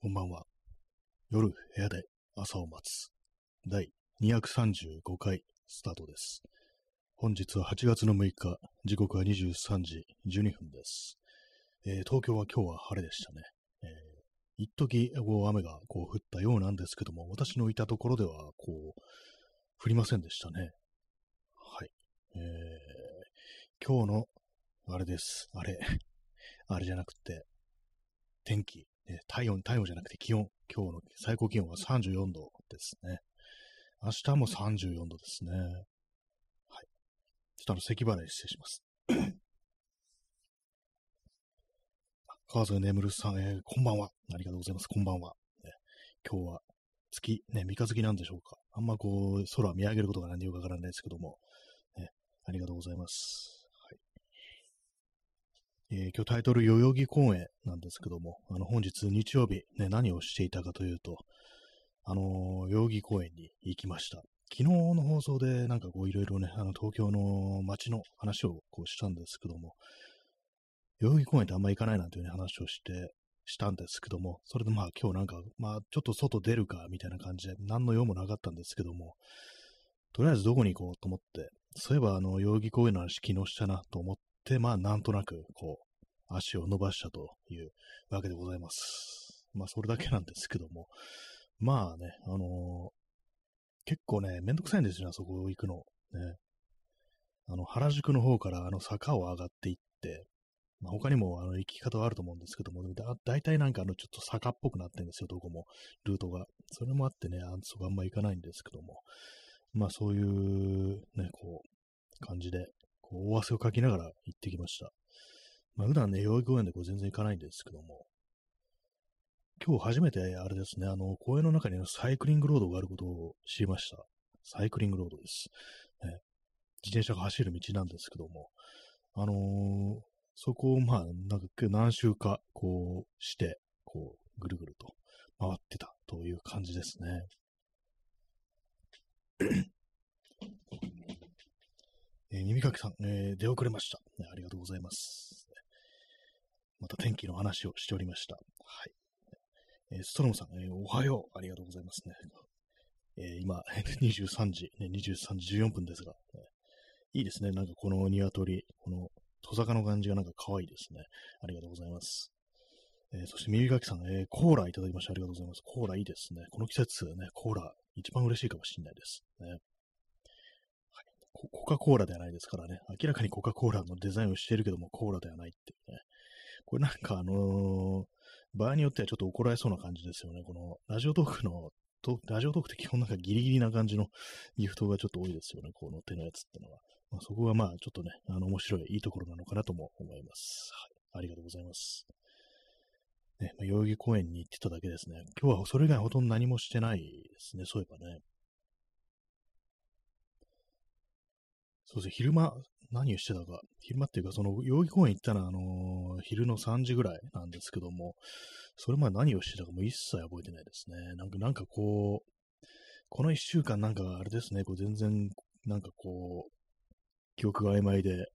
こんばんは。夜、部屋で朝を待つ。第235回スタートです。本日は8月の6日、時刻は23時12分です。えー、東京は今日は晴れでしたね。えー、一時雨がこう降ったようなんですけども、私のいたところではこう、降りませんでしたね。はい。えー、今日の、あれです。あれ。あれじゃなくて、天気。え体温、体温じゃなくて気温、今日の最高気温は34度ですね。明日も34度ですね。はい。ちょっとあの、咳払い失礼します。川添眠るさん、えー、こんばんは。ありがとうございます。こんばんは。ね、今日は月、ね、三日月なんでしょうか。あんまこう、空見上げることが何よくわからないですけども、ね、ありがとうございます。えー、今日タイトル、代々木公園なんですけども、あの、本日日曜日、ね、何をしていたかというと、あのー、代々木公園に行きました。昨日の放送で、なんかこう、いろいろね、あの、東京の街の話をこうしたんですけども、代々木公園ってあんま行かないなんていうね、話をして、したんですけども、それでまあ今日なんか、まあちょっと外出るかみたいな感じで、何の用もなかったんですけども、とりあえずどこに行こうと思って、そういえばあの、代々木公園の話昨日したなと思って、まあ、なんとなく、こう、足を伸ばしたというわけでございます。まあ、それだけなんですけども、まあね、あのー、結構ね、めんどくさいんですよ、あそこ行くの。ね。あの、原宿の方からあの坂を上がっていって、まあ、他にもあの行き方はあると思うんですけども、だ大体なんかあのちょっと坂っぽくなってるんですよ、どこも、ルートが。それもあってね、あそこあんま行かないんですけども、まあそういうね、こう、感じで、こう、大汗をかきながら行ってきました。まあ、普段ね、代々木公園でこう全然行かないんですけども、今日初めてあれですね、あの、公園の中にサイクリングロードがあることを知りました。サイクリングロードです。ね、自転車が走る道なんですけども、あのー、そこをまあ、なんか何周かこうして、こう、ぐるぐると回ってたという感じですね。えー、耳かきさん、えー、出遅れました、ね。ありがとうございます。また天気の話をしておりました。はい。えー、ストロムさん、えー、おはよう。ありがとうございますね。えー、今、23時、ね、23時14分ですが、ね、いいですね。なんかこの鶏、このトサカの感じがなんか可愛いですね。ありがとうございます。えー、そして耳かきさん、えー、コーラいただきましてありがとうございます。コーラいいですね。この季節ね、コーラ一番嬉しいかもしれないです。ね。コカ・コーラではないですからね。明らかにコカ・コーラのデザインをしているけども、コーラではないっていうね。これなんかあのー、場合によってはちょっと怒られそうな感じですよね。このラジオトークの、とラジオトークって基本なんかギリギリな感じのギフトがちょっと多いですよね。この手のやつってのは。まあ、そこはまあちょっとね、あの面白い、いいところなのかなとも思います。はい。ありがとうございます。ね、まあ、代々木公園に行ってただけですね。今日はそれ以外ほとんど何もしてないですね。そういえばね。そうですね、昼間、何をしてたか、昼間っていうか、その、代々木公園行ったのは、あのー、昼の3時ぐらいなんですけども、それまで何をしてたかも一切覚えてないですね。なんか、なんかこう、この一週間なんかあれですね、こう全然、なんかこう、記憶が曖昧で、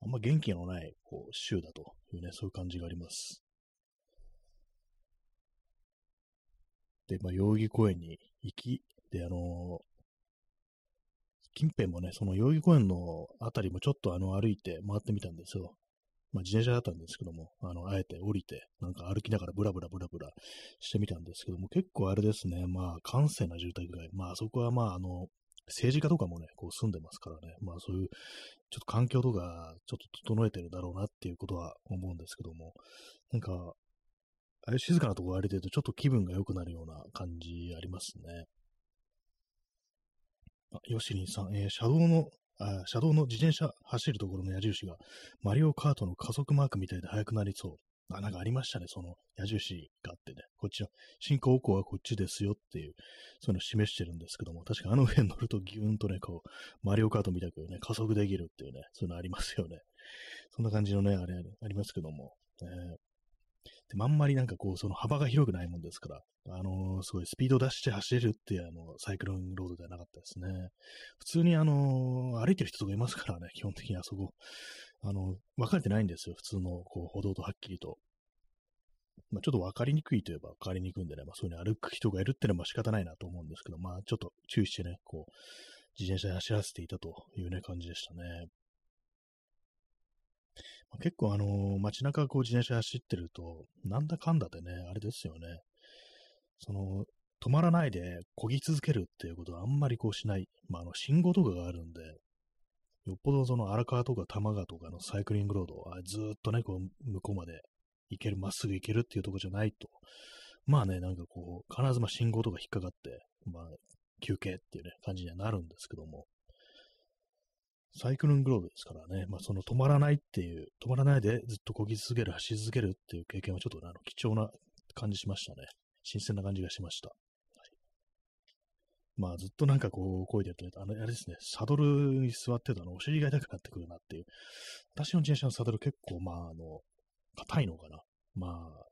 あんま元気のない、こう、週だというね、そういう感じがあります。で、まあ、代々木公園に行き、で、あのー、近辺もね、その代々木公園のあたりもちょっとあの歩いて回ってみたんですよ。まあ自転車だったんですけども、あの、あえて降りて、なんか歩きながらブラブラブラブラしてみたんですけども、結構あれですね、まあ閑静な住宅街、まあそこはまああの、政治家とかもね、こう住んでますからね、まあそういう、ちょっと環境とか、ちょっと整えてるだろうなっていうことは思うんですけども、なんか、あれ静かなところ歩いてるとちょっと気分が良くなるような感じありますね。ヨシリンさん、えー、車道の、あ車道の自転車走るところの矢印が、マリオカートの加速マークみたいで速くなりそう。あ、なんかありましたね、その矢印があってね。こっちの、進行方向はこっちですよっていう、そういうのを示してるんですけども、確かあの上に乗るとギューンとね、こう、マリオカートみたくね、加速できるっていうね、そういうのありますよね。そんな感じのね、あれ、ありますけども。えーでもあんまりなんかこう、その幅が広くないもんですから、あのー、すごいスピード出して走れるっていう、あの、サイクロンロードではなかったですね。普通にあのー、歩いてる人とかいますからね、基本的にあそこ、あの、分かれてないんですよ、普通のこう歩道とはっきりと。まあ、ちょっと分かりにくいといえば分かりにくいんでね、まあ、そういうふうに歩く人がいるってのは仕方ないなと思うんですけど、まあ、ちょっと注意してね、こう、自転車で走らせていたというね、感じでしたね。結構あの、街中こう自転車走ってると、なんだかんだでね、あれですよね。その、止まらないで漕ぎ続けるっていうことはあんまりこうしない。まあ、あの、信号とかがあるんで、よっぽどその荒川とか玉川とかのサイクリングロードはずっとね、こう、向こうまで行ける、まっすぐ行けるっていうとこじゃないと、まあね、なんかこう、必ずま信号とか引っかかって、まあ、休憩っていうね、感じにはなるんですけども、サイクルングロードですからね、まあ、その止まらないっていう、止まらないでずっと漕ぎ続ける、走り続けるっていう経験はちょっと、ね、あの貴重な感じしましたね。新鮮な感じがしました。はいまあずっとなんかこう、こいでると、あの、あれですね、サドルに座ってるとあの、お尻が痛くなってくるなっていう。私の自転車のサドル結構、まああの、硬いのかな。まあ、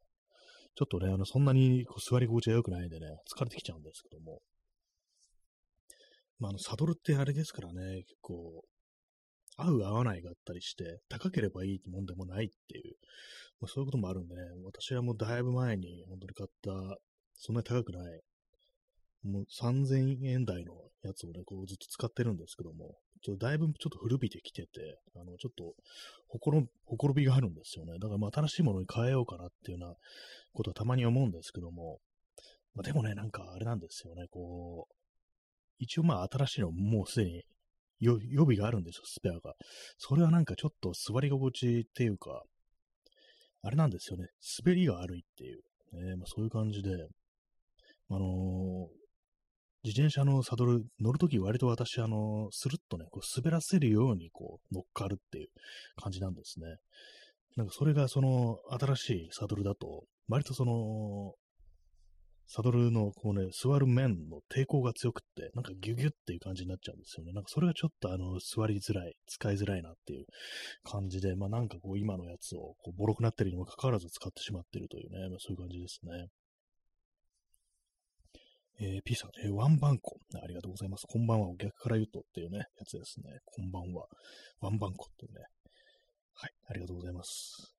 ちょっとね、あの、そんなにこう座り心地が良くないんでね、疲れてきちゃうんですけども。まあ、あの、サドルってあれですからね、結構、合う合わないがあったりして、高ければいいってもんでもないっていう、まあ、そういうこともあるんでね、私はもうだいぶ前に本当に買った、そんなに高くない、もう3000円台のやつをね、こうずっと使ってるんですけども、ちょっとだいぶちょっと古びてきてて、あの、ちょっと、ほころ、ほころびがあるんですよね。だからまあ新しいものに変えようかなっていうようなことはたまに思うんですけども、まあ、でもね、なんかあれなんですよね、こう、一応まあ新しいのもうすでに予備があるんですよ、スペアが。それはなんかちょっと座り心地っていうか、あれなんですよね、滑りが悪いっていう、ねまあ、そういう感じで、あのー、自転車のサドル乗るとき割と私、あの、スルッとね、こう滑らせるようにこう乗っかるっていう感じなんですね。なんかそれがその新しいサドルだと、割とその、サドルのこうね、座る面の抵抗が強くって、なんかギュギュっていう感じになっちゃうんですよね。なんかそれがちょっとあの、座りづらい、使いづらいなっていう感じで、まあなんかこう今のやつをこうボロくなってるにもかかわらず使ってしまってるというね、まあ、そういう感じですね。えー、P さん、えー、ワンバンコ。ありがとうございます。こんばんは。お逆から言うとっていうね、やつですね。こんばんは。ワンバンコっていうね。はい。ありがとうございます。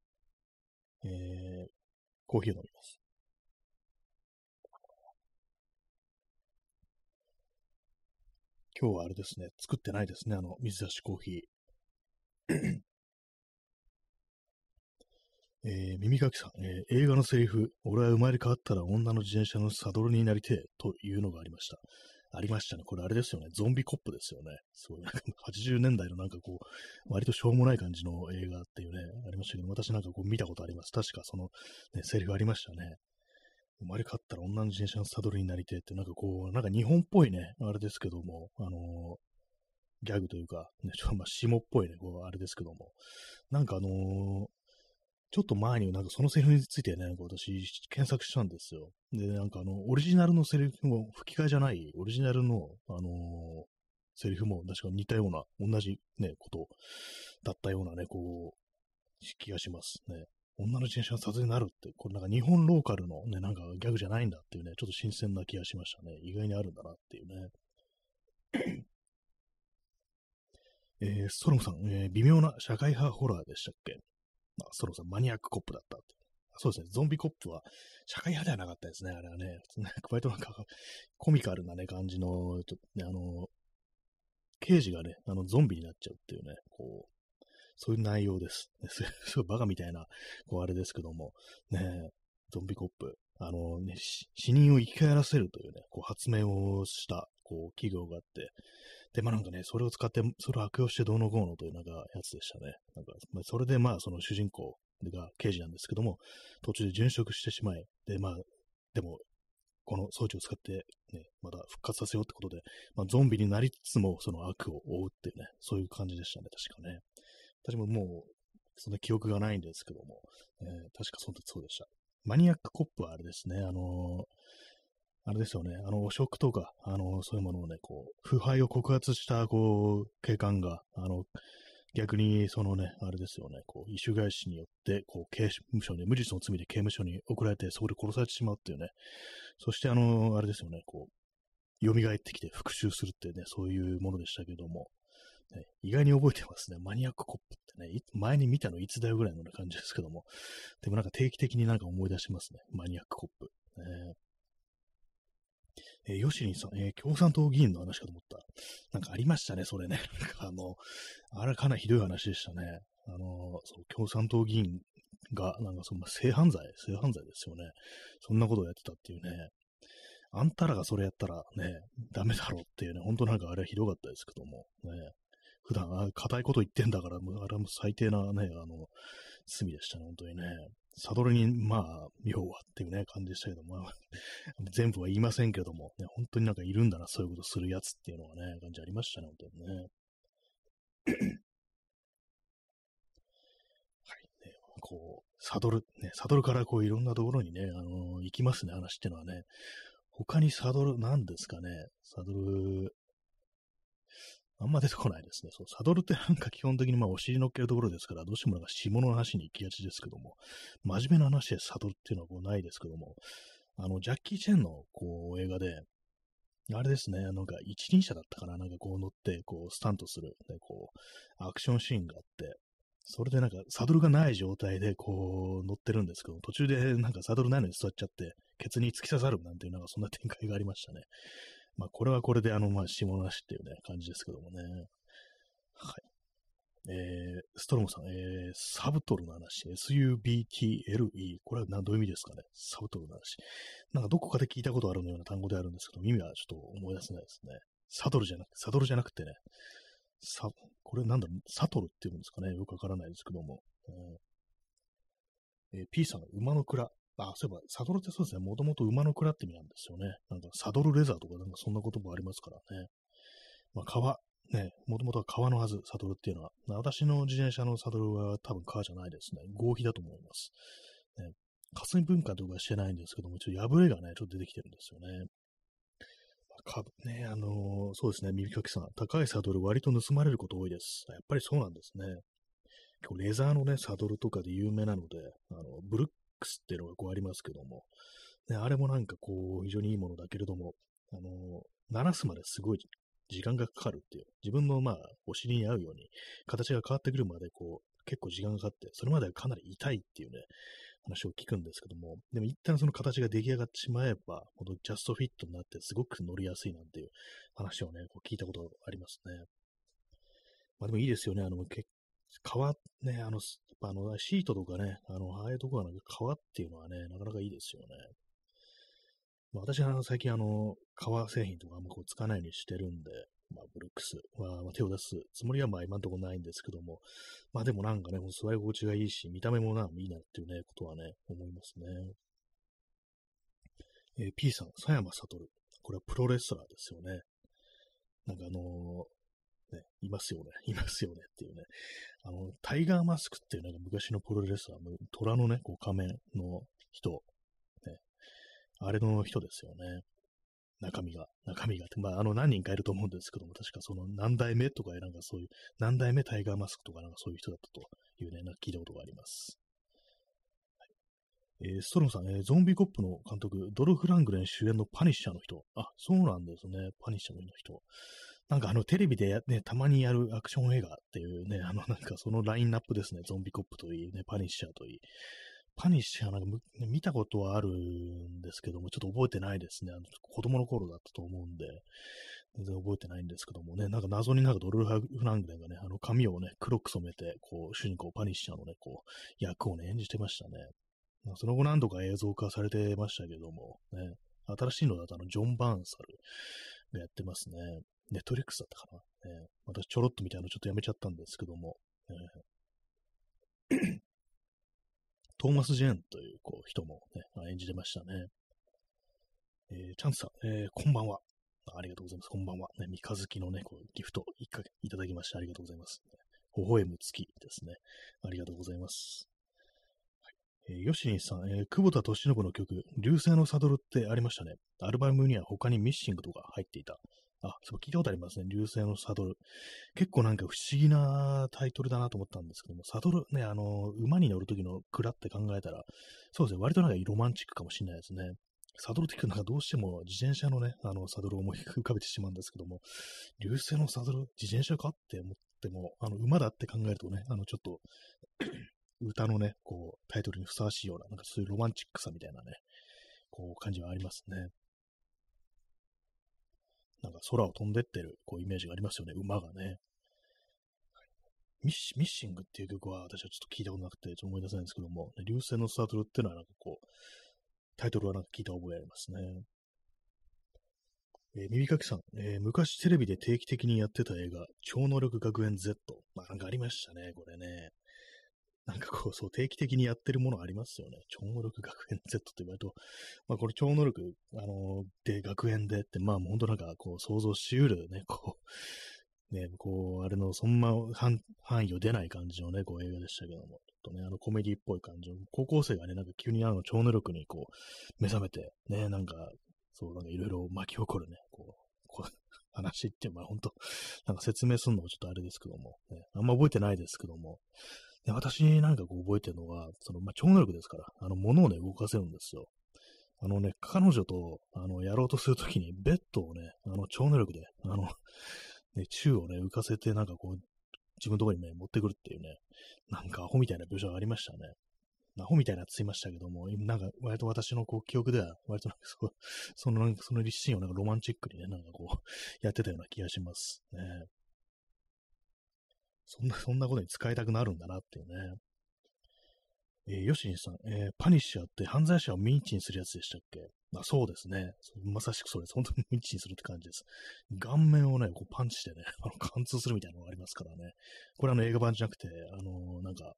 えー、コーヒーを飲みます。今日はあれですね。作ってないですね。あの、水出しコーヒー。えー、耳かきさん、えー、映画のセリフ、俺は生まれ変わったら女の自転車のサドルになりてえというのがありました。ありましたね。これあれですよね。ゾンビコップですよね。すごい、なんか80年代のなんかこう、割としょうもない感じの映画っていうね、ありましたけど、私なんかこう見たことあります。確かその、ね、セリフありましたね。生まれ変わったら女の自転車のサドルになりてって、なんかこう、なんか日本っぽいね、あれですけども、あのー、ギャグというか、ね、ちょっとまあ、下っぽいね、こう、あれですけども、なんかあのー、ちょっと前になんかそのセリフについてね、私検索したんですよ。で、なんかあの、オリジナルのセリフも吹き替えじゃない、オリジナルの、あのー、セリフも確か似たような、同じね、ことだったようなね、こう、気がしますね。女の自転車が撮影になるって、これなんか日本ローカルのね、なんかギャグじゃないんだっていうね、ちょっと新鮮な気がしましたね。意外にあるんだなっていうね。えー、ストロムさん、えー、微妙な社会派ホラーでしたっけ？まあ、そろそろマニアックコップだった。そうですね、ゾンビコップは社会派ではなかったですね、あれはね。割となんかコミカルなね、感じの、ちょっとね、あの、刑事がね、あの、ゾンビになっちゃうっていうね、こう、そういう内容です。すごいバカみたいな、こう、あれですけども、ね、ゾンビコップ、あのね、死人を生き返らせるというね、こう発明をした、こう、企業があって、で、まあなんかね、それを使って、それを悪用してどうのこうのというなんかやつでしたね。なんか、まあ、それでまあその主人公が刑事なんですけども、途中で殉職してしまい、で、まあ、でも、この装置を使って、ね、まだ復活させようってことで、まあ、ゾンビになりつつも、その悪を追うっていうね、そういう感じでしたね、確かね。私ももう、そんな記憶がないんですけども、えー、確かその時そうでした。マニアックコップはあれですね、あのー、あれですよね、あの、汚職とか、あの、そういうものをね、こう、腐敗を告発した、こう、警官が、あの、逆に、そのね、あれですよね、こう、異種返しによって、こう、刑務所に、無実の罪で刑務所に送られて、そこで殺されてしまうっていうね、そして、あの、あれですよね、こう、蘇ってきて復讐するってね、そういうものでしたけども、ね、意外に覚えてますね。マニアックコップってね、前に見たのいつだよぐらいの感じですけども。でもなんか定期的になんか思い出しますね。マニアックコップ。ね、えー、ヨシリンさん、えー、共産党議員の話かと思った。なんかありましたね、それね。なんかあの、あれかなりひどい話でしたね。あの、そう共産党議員が、なんかその性犯罪、性犯罪ですよね。そんなことをやってたっていうね。あんたらがそれやったらね、ダメだろうっていうね、ほんとなんかあれはひどかったですけども、ね。普段、あ硬いこと言ってんだから、もうあれも最低なね、あの、罪でしたね、本当にね。サドルに、まあ、要はっていうね、感じでしたけども、まあ、全部は言いませんけども、ね、本当になんかいるんだな、そういうことするやつっていうのはね、感じありましたね、本当にね。はい、ね、こう、サドル、ね、サドルからこういろんなところにね、あのー、行きますね、話っていうのはね。他にサドル、なんですかね、サドル、あんま出てこないですね。そう、サドルってなんか基本的にまあお尻乗っけるところですから、どうしてもなんか下の話に行きがちですけども、真面目な話でサドルっていうのはこうないですけども、あの、ジャッキー・チェンのこう映画で、あれですね、なんか一輪車だったかな、なんかこう乗って、こうスタントする、ね、こう、アクションシーンがあって、それでなんかサドルがない状態でこう乗ってるんですけど、途中でなんかサドルないのに座っちゃって、ケツに突き刺さるなんていうなんかそんな展開がありましたね。まあ、これはこれで、あの、まあ、下なしっていうね、感じですけどもね。はい。えー、ストロムさん、えー、サブトルの話、SUBTLE、これは何どういう意味ですかね？サブトルの話。なんかどこかで聞いたことあるような単語であるんですけど、意味はちょっと思い出せないですね。サドルじゃなくて、サドルじゃなくてね、サ、これなんだろう、サトルっていうんですかね？よくわからないですけども。えー、えー、P さん、馬の蔵。あ、そういえば、サドルってそうですね。もともと馬の蔵って意味なんですよね。なんか、サドルレザーとか、なんかそんな言葉ありますからね。まあ、革。ね、もともとは革のはず、サドルっていうのは。私の自転車のサドルは多分革じゃないですね。合皮だと思います。ね、霞文化とかしてないんですけども、ちょっと破れがね、ちょっと出てきてるんですよね。かね、あのー、そうですね、耳かきさん。高いサドル割と盗まれること多いです。やっぱりそうなんですね。結構レザーのね、サドルとかで有名なので、あの、ブルッっていうのがこうありますけども、ね、あれもなんかこう、非常にいいものだけれども、あの、鳴らすまですごい時間がかかるっていう、自分のまあ、お尻に合うように、形が変わってくるまで、こう、結構時間がかかって、それまではかなり痛いっていうね、話を聞くんですけども、でも一旦その形が出来上がってしまえば、ほんとジャストフィットになってすごく乗りやすいなんていう話をね、こう聞いたことありますね。まあでもいいですよね、あの、け皮、ね、あの、あの、シートとかね、あの、ああいうとこはなんか皮っていうのはね、なかなかいいですよね。まあ、私は最近あの、革製品とかあんまこう使わないようにしてるんで、まあ、ブルックスは、ま手を出すつもりはまあ今んところないんですけども、まあでもなんかね、もう座り心地がいいし、見た目もないいなっていうね、ことはね、思いますね。えー、P さん、佐山悟。これはプロレスラーですよね。なんかあのね、いますよね、いますよねっていうね。あの、タイガーマスクっていうね、昔のプロレスラーの虎のね、こう仮面の人、ね、あれの人ですよね。中身が、中身が。まあ、あの、何人かいると思うんですけども、確かその何代目とか、なんかそういう、何代目タイガーマスクとか、なんかそういう人だったというね、なんか聞いたことがあります。えー、ストロムさん、えー、ゾンビコップの監督、ドルフ・ラングレン主演のパニッシャーの人。あ、そうなんですね。パニッシャーの人。なんかあのテレビで、ね、たまにやるアクション映画っていうね、あのなんかそのラインナップですね。ゾンビコップといい、ね、パニッシャーといい。パニッシャーなんか見たことはあるんですけども、ちょっと覚えてないですね。あの子供の頃だったと思うんで、全然覚えてないんですけどもね、なんか謎になんかドルフ・フラングレンがね、あの髪をね、黒く染めて、こう、主人公パニッシャーのね、こう、役をね、演じてましたね。まあ、その後何度か映像化されてましたけども、ね、新しいのだとあの、ジョン・バーンサルがやってますね。ネットリックスだったかな。ね、私ちょろっと見たのちょっとやめちゃったんですけども、ね、トーマス・ジェーンというこう人も、ね、演じてましたね。えー、チャンスさん、えー、こんばんは。ありがとうございます。こんばんは。ね、三日月のね、こうギフト一かいただきましてありがとうございます。微笑む月ですね。ありがとうございます。えー、ヨシニさん、えー、久保田敏信の曲、流星のサドルってありましたね。アルバムには他にミッシングとか入っていた。あ、そう、聞いたことありますね。流星のサドル。結構なんか不思議なタイトルだなと思ったんですけども、サドルね、あの、馬に乗るときの蔵って考えたら、そうですね、割となんかロマンチックかもしれないですね。サドルっていうか、なんかどうしても自転車のね、あの、サドルを思い浮かべてしまうんですけども、流星のサドル、自転車かって思っても、あの、馬だって考えるとね、あの、ちょっと 歌のね、こう、タイトルにふさわしいような、なんかそういうロマンチックさみたいなね、こう、感じはありますね。なんか空を飛んでってる、こう、イメージがありますよね、馬がね。ミッシミッシングっていう曲は私はちょっと聞いたことなくて、ちょっと思い出せないんですけども、流星のスタートルっていうのはなんかこう、タイトルはなんか聞いた覚えありますね。えー、耳かきさん、えー、昔テレビで定期的にやってた映画、超能力学園 Z。まあなんかありましたね、これね。なんかこう、そう、定期的にやってるものありますよね。超能力学園 Z って言われると、まあこれ超能力、あのー、で、学園でって、まあ本当なんかこう、想像しうるね、こう、ね、こう、あれの、そんな範囲を出ない感じのね、こう映画でしたけども、ちょっとね、あのコメディっぽい感じの、高校生がね、なんか急にあの超能力にこう、目覚めて、ね、なんか、そう、なんかいろいろ巻き起こるね、こう、こう 話って、まあ本当なんか説明するのもちょっとあれですけども、ね、あんま覚えてないですけども、で私なんかこう覚えてるのは、その、まあ、超能力ですから、あの、物をね、動かせるんですよ。あのね、彼女と、あの、やろうとするときに、ベッドをね、あの、超能力で、あの、ね、宙をね、浮かせて、なんかこう、自分のところにね、持ってくるっていうね、なんかアホみたいな描写がありましたね。アホみたいなって言いましたけども、なんか、割と私のこう記憶では、割となんかそその、そのシーンをなんかロマンチックにね、なんかこう、やってたような気がしますね。そんな、そんなことに使いたくなるんだなっていうね。えー、ヨシンさん、えー、パニッシャーって犯罪者をミンチにするやつでしたっけ？あそうですね。まさしくそうです。本当にミンチにするって感じです。顔面をね、こうパンチしてね、あの貫通するみたいなのがありますからね。これあの映画版じゃなくて、あのー、なんか、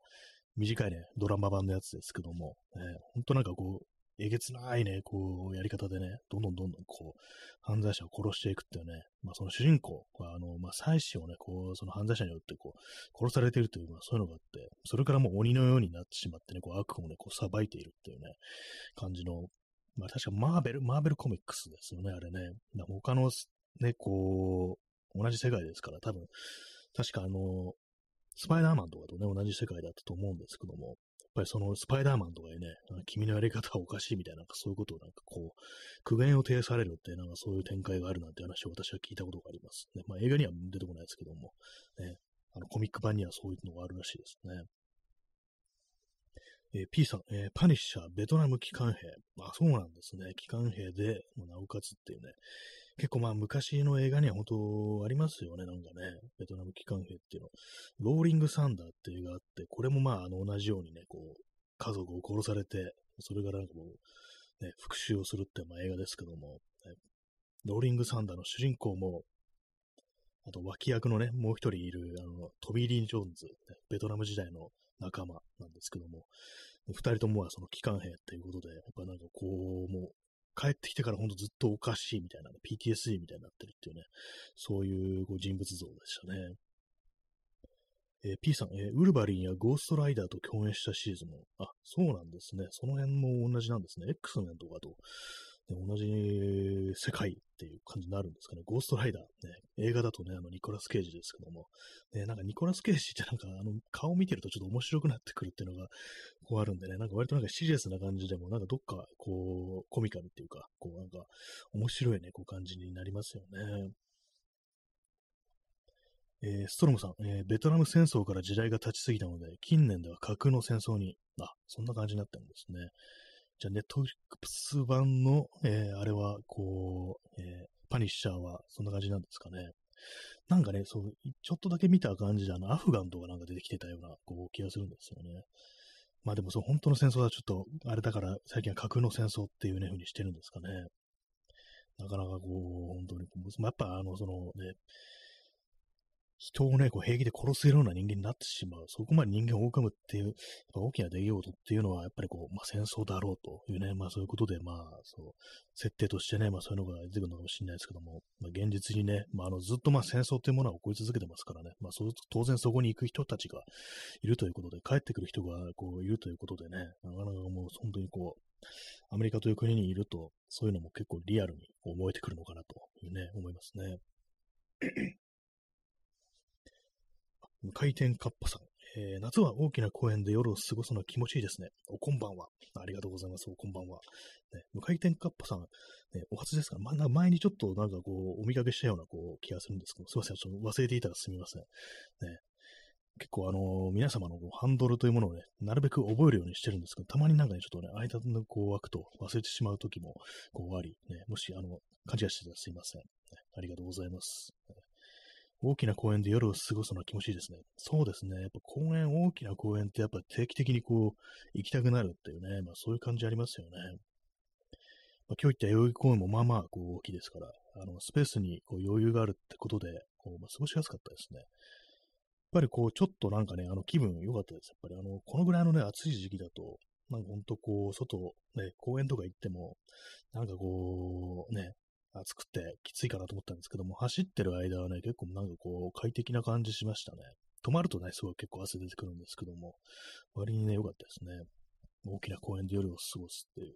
短いね、ドラマ版のやつですけども、ね、本当なんかこう、えげつないね、こう、やり方でね、どんどんどんどん、こう、犯罪者を殺していくっていうね、まあ、その主人公は、あの、まあ、妻子をね、こう、その犯罪者によって、こう、殺されているという、まあ、そういうのがあって、それからもう鬼のようになってしまってね、こう、悪をね、こう、裁いているっていうね、感じの、まあ、確かマーベル、マーベルコミックスですよね、あれね。他の、ね、こう、同じ世界ですから、多分、確かあの、スパイダーマンとかとね、同じ世界だったと思うんですけども、ぱりそのスパイダーマンとかにね、君のやり方はおかしいみたいな、なんかそういうことをなんかこう、苦言を呈されるって、なんかそういう展開があるなんて話を私は聞いたことがあります。ね、まあ映画には出てこないですけども、ね、あのコミック版にはそういうのがあるらしいですね。えー、P さん、えー、パニッシャー、ベトナム機関兵。あ、そうなんですね。機関兵で、なおかつっていうね。結構まあ昔の映画には本当ありますよね、なんかね。ベトナム機関兵っていうの。ローリングサンダーっていう映画があって、これもまああの同じようにね、こう、家族を殺されて、それからなんかもう、ね、復讐をするってまあ映画ですけども、ね、ローリングサンダーの主人公も、あと脇役のね、もう一人いる、あの、トビー・リン・ジョーンズ、ね、ベトナム時代の仲間なんですけども、二人ともはその機関兵っていうことで、やっぱなんかこう、もう帰ってきてからほんとずっとおかしいみたいな、ね、PTSD みたいになってるっていうね、そういうこう人物像でしたね。えー、P さん、えー、ウルバリンやゴーストライダーと共演したシーズンも、あ、そうなんですね。その辺も同じなんですね。X メンとかとね、同じ世界っていう感じになるんですかね。ゴーストライダー、ね、映画だとね、あの、ニコラス・ケイジですけども、ね、なんかニコラス・ケイジってなんか、あの、顔見てるとちょっと面白くなってくるっていうのが、こうあるんでね、なんか割となんかシリアスな感じでも、なんかどっか、こう、コミカルっていうか、こうなんか、面白いね、こう感じになりますよね。えー、ストロムさん、えー、ベトナム戦争から時代が経ちすぎたので、近年では架空の戦争に、あ、そんな感じになってるんですね。じゃあ、ネットフリックス版の、えー、あれは、こう、えー、パニッシャーは、そんな感じなんですかね。なんかね、そう、ちょっとだけ見た感じで、あの、アフガンとかなんか出てきてたような、こう、気がするんですよね。まあでも、そう、本当の戦争はちょっと、あれだから、最近は架空の戦争っていうね、風にしてるんですかね。なかなかこう、本当に、やっぱあの、そのね、人をね、こう平気で殺すような人間になってしまう。そこまで人間を狼むっていう、大きな出来事っていうのは、やっぱりこう、まあ、戦争だろうというね、まあそういうことで、まあ、そう、設定としてね、まあそういうのが出てくるのかもしれないですけども、まあ現実にね、まああの、ずっとまあ戦争っていうものは起こり続けてますからね、まあそう、当然そこに行く人たちがいるということで、帰ってくる人がこういるということでね、なかなかもう本当にこう、アメリカという国にいると、そういうのも結構リアルに思えてくるのかなというね、思いますね。無回転カッパさん。えー、夏は大きな公園で夜を過ごすのは気持ちいいですね。おこんばんは。ありがとうございます。おこんばんは。ね、無回転カッパさん、ね、お初ですか？ら、ま、前にちょっとなんかこう、お見かけしたようなこう気がするんですけど、すいません。ちょっと忘れていたらすみません。ね、結構あのー、皆様のハンドルというものをね、なるべく覚えるようにしてるんですけど、たまになんかね、ちょっとね、間のこう枠と忘れてしまう時も、こうあり、ね、もしあの、勘違いしてたらすいません、ね。ありがとうございます。大きな公園で夜を過ごすのは気持ちいいですね。そうですね。やっぱ公園、大きな公園ってやっぱ定期的にこう、行きたくなるっていうね、まあそういう感じありますよね。まあ、今日言った代々木公園もまあまあこう大きいですから、あの、スペースにこう余裕があるってことで、こうまあ、過ごしやすかったですね。やっぱりこう、ちょっとなんかね、あの気分良かったです。やっぱりあの、このぐらいのね、暑い時期だと、なんかほんとこう、外、ね、公園とか行っても、なんかこう、ね、暑くてきついかなと思ったんですけども、走ってる間はね、結構なんかこう、快適な感じしましたね。止まるとね、すごい結構汗出てくるんですけども、割にね、良かったですね。大きな公園で夜を過ごすっていう。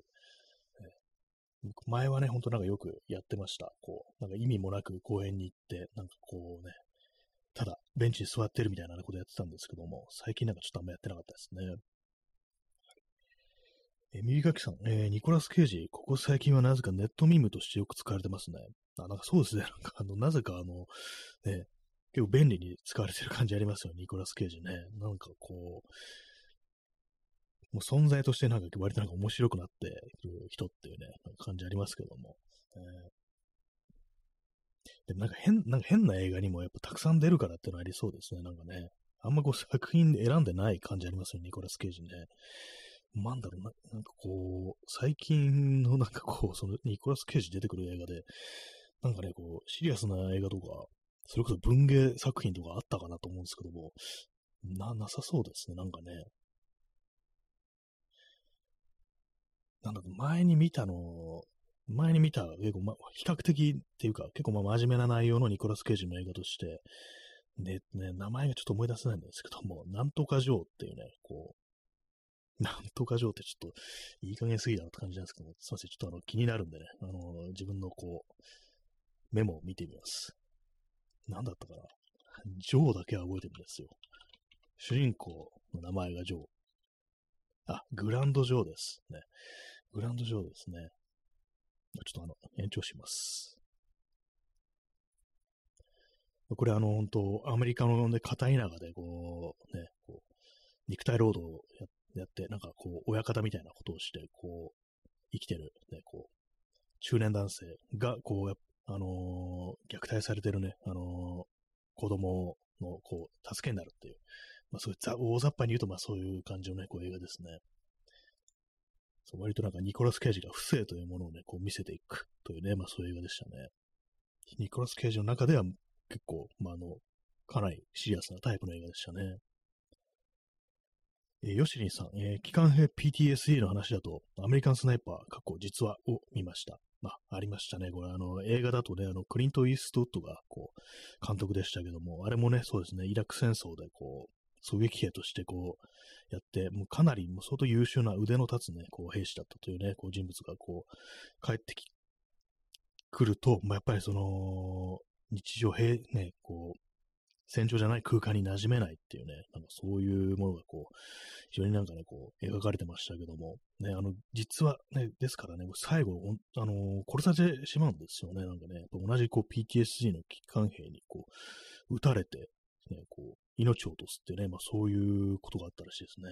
前はね、ほんとなんかよくやってました。こう、なんか意味もなく公園に行って、なんかこうね、ただ、ベンチに座ってるみたいなことやってたんですけども、最近なんかちょっとあんまやってなかったですね。え耳かきさん、えー、ニコラス・ケイジ、ここ最近はなぜかネットミームとしてよく使われてますね。あ、なんかそうですね。なんかあの、なぜかあの、ね、結構便利に使われてる感じありますよ、ニコラス・ケイジね。なんかこう、もう存在としてなんか割となんか面白くなってる人っていうね、感じありますけども。えーでもなんか変、なんか変な映画にもやっぱたくさん出るからってのありそうですね、なんかね。あんまこう作品で選んでない感じありますよね、ニコラス・ケイジね。なんだろうな、なんかこう、最近のなんかこう、そのニコラス・ケイジ出てくる映画で、なんかね、こう、シリアスな映画とか、それこそ文芸作品とかあったかなと思うんですけども、な、なさそうですね、なんかね。なんだろう前に見たの、前に見た、結構、ま、比較的っていうか、結構ま真面目な内容のニコラス・ケイジの映画として、で、ね、名前がちょっと思い出せないんですけども、なんとかジョーっていうね、こう、なんとかジョーってちょっといい加減すぎだなって感じなんですけども、すいません、ちょっとあの気になるんでね、あの、自分のこう、メモを見てみます。なんだったかなジョーだけは覚えてるんですよ。主人公の名前がジョー。あ、グランドジョーですね。グランドジョーですね。ちょっとあの、延長します。これあの、本当アメリカのね、片田舎でこう、ね、こう、肉体労働をやって、なんかこう、親方みたいなことをして、こう、生きてる、ね、こう、中年男性が、こう、あのー、虐待されてるね、あのー、子供の、こう、助けになるっていう、まあそういう大雑把に言うと、まあそういう感じのね、こう映画ですね。そう割となんかニコラス・ケイジが不正というものをね、こう見せていくというね、まあそういう映画でしたね。ニコラス・ケイジの中では結構、まああの、かなりシリアスなタイプの映画でしたね。えー、ヨシリンさん、えー、機関兵 PTSD の話だと、アメリカンスナイパー、過去実話を見ました。まあ、ありましたね。これ、あの、映画だとね、あの、クリント・イーストウッドが、こう、監督でしたけども、あれもね、そうですね、イラク戦争で、こう、狙撃兵として、こう、やって、もうかなりもう相当優秀な腕の立つね、こう兵士だったというね、こう人物がこう、帰ってき、来ると、まあ、やっぱりその、日常兵、ね、こう、戦場じゃない空間に馴染めないっていうね、なんかそういうものがこう、非常になんかね、こう、描かれてましたけども、ね、あの、実はね、ですからね、最後、あの、殺されてしまうんですよね、なんかね、同じこう PTSD の機関兵にこう、撃たれて、ね、こう、命を落とすってね、まあそういうことがあったらしいですね。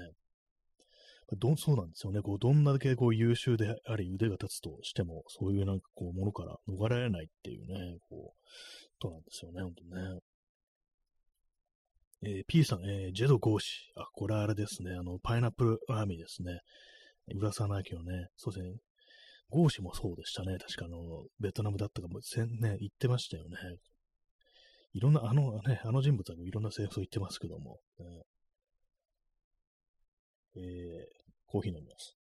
どそうなんですよね。こう、どんだけこう優秀であり腕が立つとしても、そういうなんかこう、ものから逃れられないっていうね、こう、となんですよね、ほんとね。えー、P さん、えー、ジェドゴーシ。あ、これあれですね。あの、パイナップルアーミーですね。噂なきをね、そうですね。ゴーシもそうでしたね。確かあの、ベトナムだったかも、ね、言ってましたよね。いろんな、あのね、あの人物はいろんな戦争言ってますけども、ね、えー、コーヒー飲みます。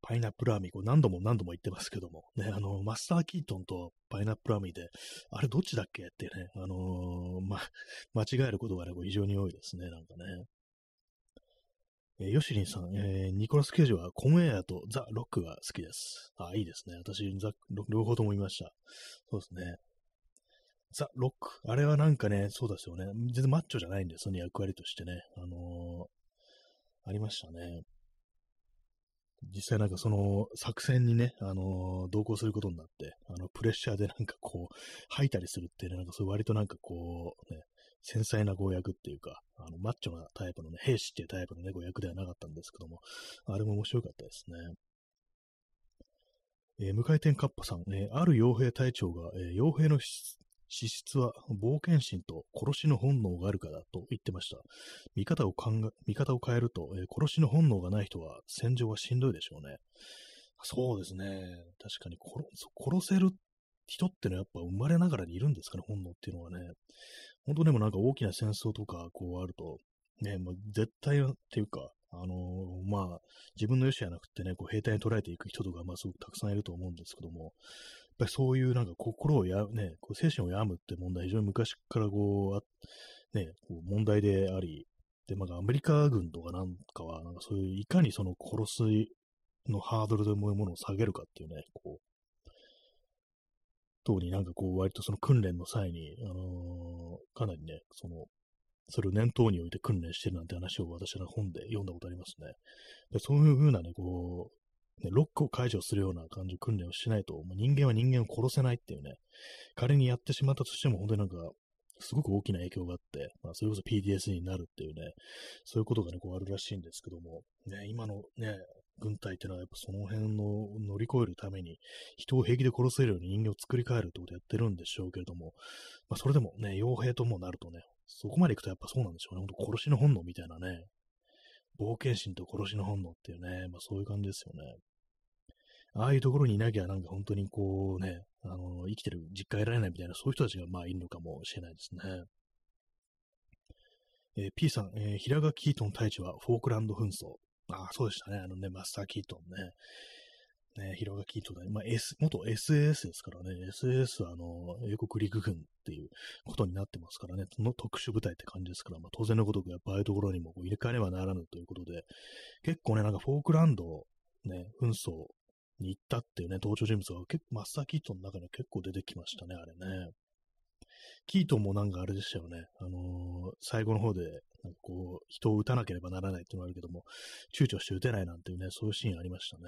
パイナップルアーミー、これ何度も何度も言ってますけども、ね、あの、マスター・キートンとパイナップルアーミーで、あれどっちだっけ？ってね、あのー、ま、間違えることがね、非常に多いですね、なんかね。え、ヨシリンさん、えー、ニコラス・ケイジはコムエアとザ・ロックが好きです。あ、いいですね。私、ザ・両方とも見ました。そうですね。ザ・ロック。あれはなんかね、そうですよね。全然マッチョじゃないんですよね、役割としてね。あのー、ありましたね。実際なんかその作戦にね、あのー、同行することになって、あの、プレッシャーでなんかこう、吐いたりするっていうね、なんかそう割となんかこう、ね、繊細な語訳っていうか、あの、マッチョなタイプのね、兵士っていうタイプのね、語訳ではなかったんですけども、あれも面白かったですね。えー、無回転カッパさん、えー、ある傭兵隊長が、え、傭兵の資質は冒険心と殺しの本能があるからと言ってました。見方を考え、見方を変えると、えー、殺しの本能がない人は戦場はしんどいでしょうね。そうですね。確かに殺せる人ってのはやっぱ生まれながらにいるんですかね、本能っていうのはね。本当でもなんか大きな戦争とかこうあると、ね、もう絶対っていうか、あのー、まあ、自分の意思じゃなくてね、こう兵隊に捉えていく人とか、まあ、すごくたくさんいると思うんですけども、ぱりそういうなんか心をや、ね、こう精神を病むって問題、非常に昔からこう、ね、こう問題であり、で、まあ、アメリカ軍とかなんかは、なんかそういう、いかにその殺すのハードルというものを下げるかっていうね、こう、等になんかこう、割とその訓練の際に、あのー、かなりね、その、それを念頭に置いて訓練してるなんて話を私は本で読んだことありますね。でそういうふうなね、こう、ね、ロックを解除するような感じの、訓練をしないと、もう人間は人間を殺せないっていうね、仮にやってしまったとしても、本当になんか、すごく大きな影響があって、まあ、それこそ PTS になるっていうね、そういうことがね、こうあるらしいんですけども、ね、今のね、軍隊っていうのはやっぱその辺の乗り越えるために、人を平気で殺せるように人間を作り変えるってことをやってるんでしょうけれども、まあ、それでもね、傭兵ともなるとね、そこまで行くとやっぱそうなんでしょうね。本当殺しの本能みたいなね、冒険心と殺しの本能っていうね、まあそういう感じですよね。ああいうところにいなきゃ、なんか本当にこうね、あの、生きてる、実家得られないみたいな、そういう人たちがまあいるのかもしれないですね。えー、P さん、えー、平賀キートン大地はフォークランド紛争。ああ、そうでしたね。あのね、マスター・キートンね。ね、平賀キートンまあ、S、元 SAS ですからね。SAS は、あの、英国陸軍っていうことになってますからね。その特殊部隊って感じですから、まあ、当然のことく、やっぱああいうところにもこう入れ替えねばならぬということで、結構ね、なんかフォークランド、ね、紛争に行ったっていうね、登場人物が結構、マスター・キートの中に結構出てきましたね、あれね。キートンもなんかあれでしたよね。あのー、最後の方で、なんかこう、人を撃たなければならないっていうのがあるけども、躊躇して撃てないなんていうね、そういうシーンありましたね。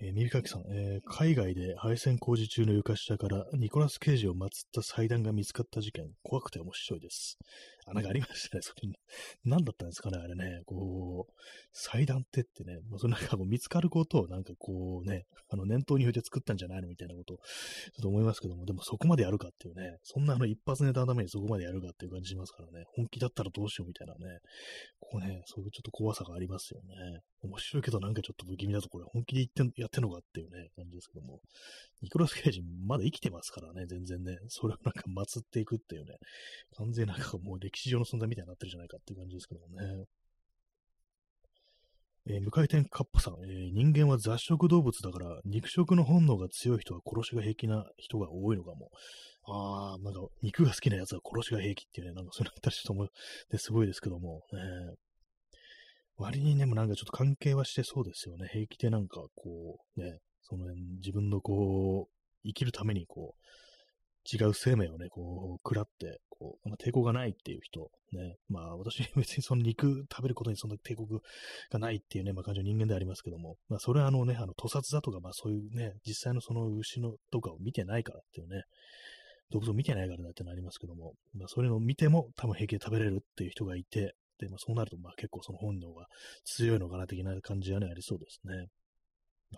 えー、耳かきさん、えー、海外で配線工事中の床下からニコラス・ケージを祀った祭壇が見つかった事件、怖くて面白いです。あ、なんかありましたね、それに。何だったんですかね、あれね。こう、祭壇ってってね、もうそのなんかこう見つかることをなんかこうね、あの念頭に置いて作ったんじゃないのみたいなことちょっと思いますけども、でもそこまでやるかっていうね、そんなあの一発ネタのためにそこまでやるかっていう感じしますからね、本気だったらどうしようみたいなね、ここね、そういうちょっと怖さがありますよね。面白いけどなんかちょっと不気味だとこれ本気で言ってやってんのかっていうね、感じですけども、ニコラス・ケイジまだ生きてますからね、全然ね、それをなんか祀っていくっていうね、完全なんかもう歴史上の存在みたいになってるじゃないかっていう感じですけどもね。えー、無回転カップさん、えー、人間は雑食動物だから、肉食の本能が強い人は殺しが平気な人が多いのかも。ああ、なんか、肉が好きなやつは殺しが平気っていうね、なんかそういうのあったりして、すごいですけども、ね、割にね、もうなんかちょっと関係はしてそうですよね。平気でなんかこう、ね、その辺、自分のこう、生きるためにこう、違う生命をね、こう、食らって、こう、まあ、抵抗がないっていう人、ね、まあ私 別にその肉食べることにそんな抵抗がないっていうね、まあ感情人間でありますけども、まあそれはあのね、あの、屠殺だとか、まあそういうね、実際のその牛のとかを見てないからっていうね、動物を見てないからだってなりますけども、まあそういうのを見ても多分平気で食べれるっていう人がいて、まあそうなるとまあ結構その本能が強いのかな的な感じはね、ありそうですね。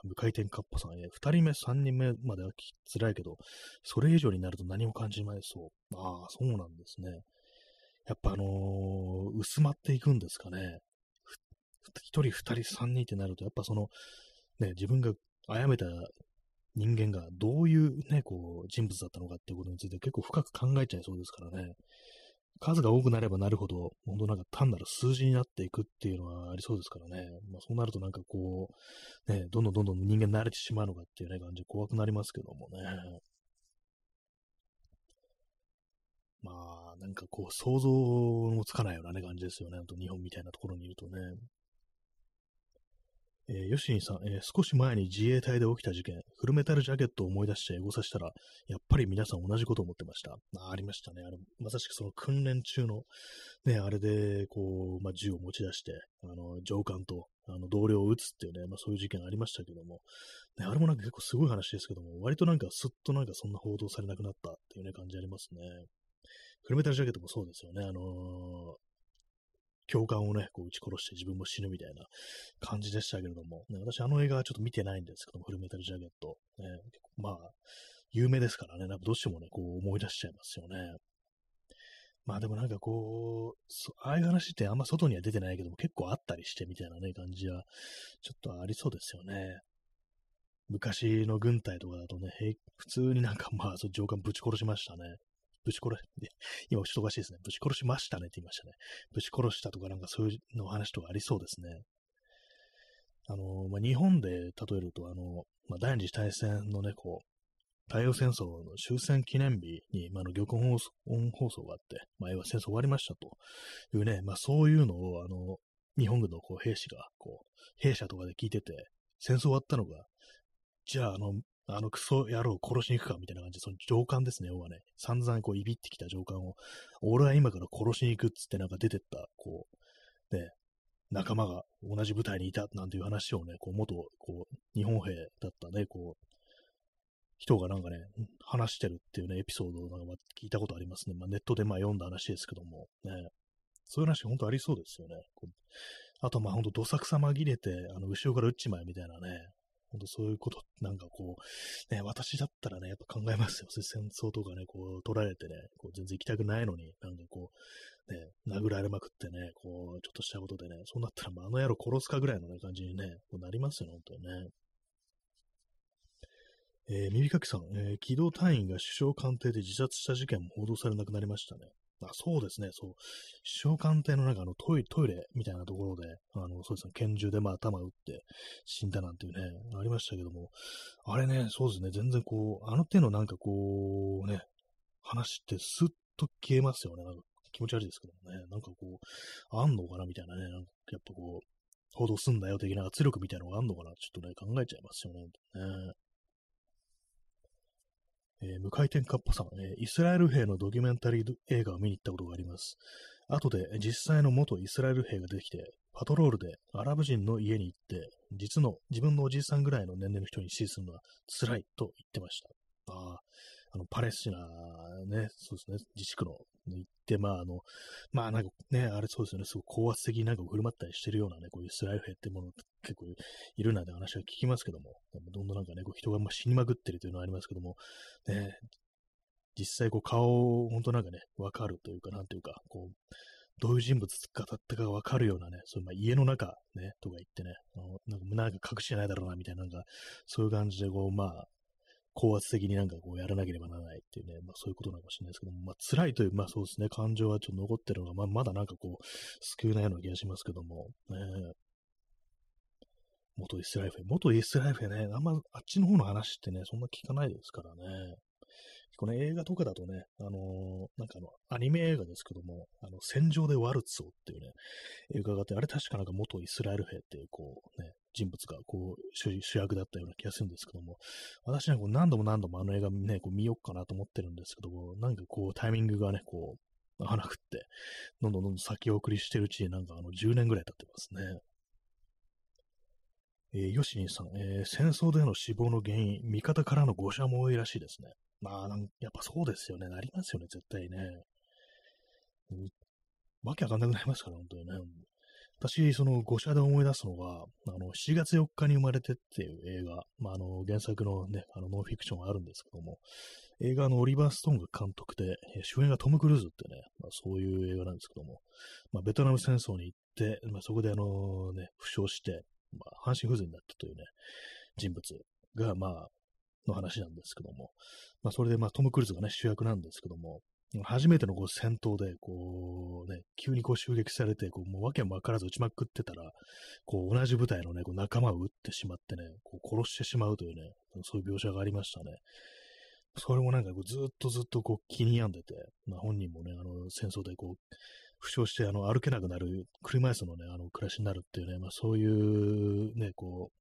無回転カッパさんへ、二人目、三人目までは辛いけど、それ以上になると何も感じまいそう。ああ、そうなんですね。やっぱあのー、薄まっていくんですかね。一人、二人、三人ってなると、やっぱその、ね、自分が殺めた人間がどういうね、こう、人物だったのかっていうことについて結構深く考えちゃいそうですからね。数が多くなればなるほど、本当なんか単なる数字になっていくっていうのはありそうですからね。まあそうなるとなんかこう、ね、どんどんどんどん人間慣れてしまうのかっていうね、感じで怖くなりますけどもね。まあ、なんかこう、想像もつかないようなね、感じですよね。日本みたいなところにいるとね。えー、ヨシンさん、えー、少し前に自衛隊で起きた事件、フルメタルジャケットを思い出してエゴさせたら、やっぱり皆さん同じこと思ってました。あありましたね。あれ、まさしくその訓練中の、ね、あれで、こう、まあ、銃を持ち出して、あの、上官と、あの、同僚を撃つっていうね、まあ、そういう事件ありましたけども、ね、あれもなんか結構すごい話ですけども、割となんかすっとなんかそんな報道されなくなったっていうね、感じありますね。フルメタルジャケットもそうですよね。あのー、教官をね、こう撃ち殺して自分も死ぬみたいな感じでしたけれども、ね、私あの映画はちょっと見てないんですけども、フルメタルジャケット。ね、まあ、有名ですからね、なんかどうしてもね、こう思い出しちゃいますよね。まあでもなんかこう、ああいう話ってあんま外には出てないけども結構あったりしてみたいなね、感じはちょっとありそうですよね。昔の軍隊とかだとね、普通になんかまあ、そう上官ぶち殺しましたね。ぶち殺し、今ちょっとおかしいですね。ぶち殺しましたねって言いましたね。ぶち殺したとかなんかそういうの話とかありそうですね。あの、まあ、日本で例えると、あの、まあ、第二次大戦のね、こう、太陽戦争の終戦記念日に、まあ、の玉音放送があって、まあ、要は戦争終わりましたというね、まあ、そういうのを、あの、日本軍のこう兵士が、こう、兵舎とかで聞いてて、戦争終わったのが、じゃあ、あの、あのクソ野郎を殺しに行くかみたいな感じで、その上官ですね、要はね、散々こう、いびってきた上官を、俺は今から殺しに行くっつってなんか出てった、こう、ね、仲間が同じ部隊にいたなんていう話をね、こう、元、こう、日本兵だったね、こう、人がなんかね、話してるっていうね、エピソードをなんか聞いたことありますね。まあ、ネットでまあ読んだ話ですけども、ね。そういう話本当ありそうですよね。あとまあ本当どさくさ紛れて、あの、後ろから撃っちまえみたいなね、本当そういうこと、なんかこう、ね、私だったらね、やっぱ考えますよ。戦争とかね、こう、取られてね、こう全然行きたくないのに、なんかこう、ね、殴られまくってね、こう、ちょっとしたことでね、そうなったら、まあ、あの野郎殺すかぐらいの、ね、感じにね、こうなりますよね、本当にね。えー、耳かきさん、えー、機動隊員が首相官邸で自殺した事件も報道されなくなりましたね。あそうですね、そう。首相官邸の中のトイトイレみたいなところで、あの、そうですね、拳銃でまあ頭打って死んだなんていうね、ありましたけども、あれね、そうですね、全然こう、あの手のなんかこう、ね、話ってスッと消えますよね。なんか気持ち悪いですけどもね、なんかこう、あんのかなみたいなね、なんかやっぱこう、報道すんだよ的な圧力みたいなのがあんのかなちょっとね、考えちゃいますよね。ねえー、無回転カッパさん、えー、イスラエル兵のドキュメンタリー映画を見に行ったことがあります。後で実際の元イスラエル兵が出てきて、パトロールでアラブ人の家に行って、実の自分のおじいさんぐらいの年齢の人に指示するのは辛いと言ってました。ああ、あの、パレスチナ、ね、そうですね、自治区の行って、まあ、あの、まあ、なんかね、あれそうですよね、すごい高圧的になんか振る舞ったりしてるようなね、こういうイスラエル兵ってもの結構いるなんて話は聞きますけども、どんどんなんかね、こう人がまあ死にまくってるというのはありますけども、ね、実際こう顔を本当なんかね、わかるというか、なんていうか、こう、どういう人物かだったかわかるようなね、そういうまあ家の中ね、とか言ってね、あのなんかなんか隠してないだろうな、みたいな、なんか、そういう感じで、こう、まあ、高圧的になんかこうやらなければならないっていうね、まあそういうことなのかもしれないですけども、まあ辛いという、まあそうですね、感情はちょっと残ってるのが、まあまだなんかこう、救えないような気がしますけども、ね、元イスラエルフェ、元イスラエルフェね、あんまあっちの方の話ってね、そんな聞かないですからね。この映画とかだとね、あのー、なんかあの、アニメ映画ですけども、あの、戦場でワルツをっていうね、映画があって、あれ確かなんか元イスラエル兵っていう、こうね、人物がこう主役だったような気がするんですけども、私はこう何度も何度もあの映画ね、こう見よっかなと思ってるんですけども、なんかこうタイミングがね、こう、合わなくって、どんどんどんどん先送りしてるうちになんかあの10年ぐらい経ってますね。えー、ヨシニさん、えー、戦争での死亡の原因、味方からの誤射も多いらしいですね。まあ、やっぱそうですよね。なりますよね、絶対ね。わけわかんなくなりますから、本当にね。私、その、誤射で思い出すのが、あの、7月4日に生まれてっていう映画、まあ、あの、原作のね、あの、ノンフィクションあるんですけども、映画のオリバー・ストーンが監督で、主演がトム・クルーズってね、まあ、そういう映画なんですけども、まあ、ベトナム戦争に行って、まあ、そこであのね、負傷して、まあ、半身不随になったというね、人物が、まあ、の話なんですけども、まあ、それで、まあ、トム・クルーズがね、主役なんですけども、初めてのこう戦闘で、こうね、急にこう襲撃されて、こうもう訳も分からず撃ちまくってたら、こう同じ部隊のね、こう仲間を撃ってしまってね、こう殺してしまうというね、そういう描写がありましたね。それもなんかこうずっとずっとこう気に病んでて、まあ本人もね、あの戦争でこう、負傷してあの歩けなくなる、車椅子のね、あの暮らしになるっていうね、まあそういうね、こう、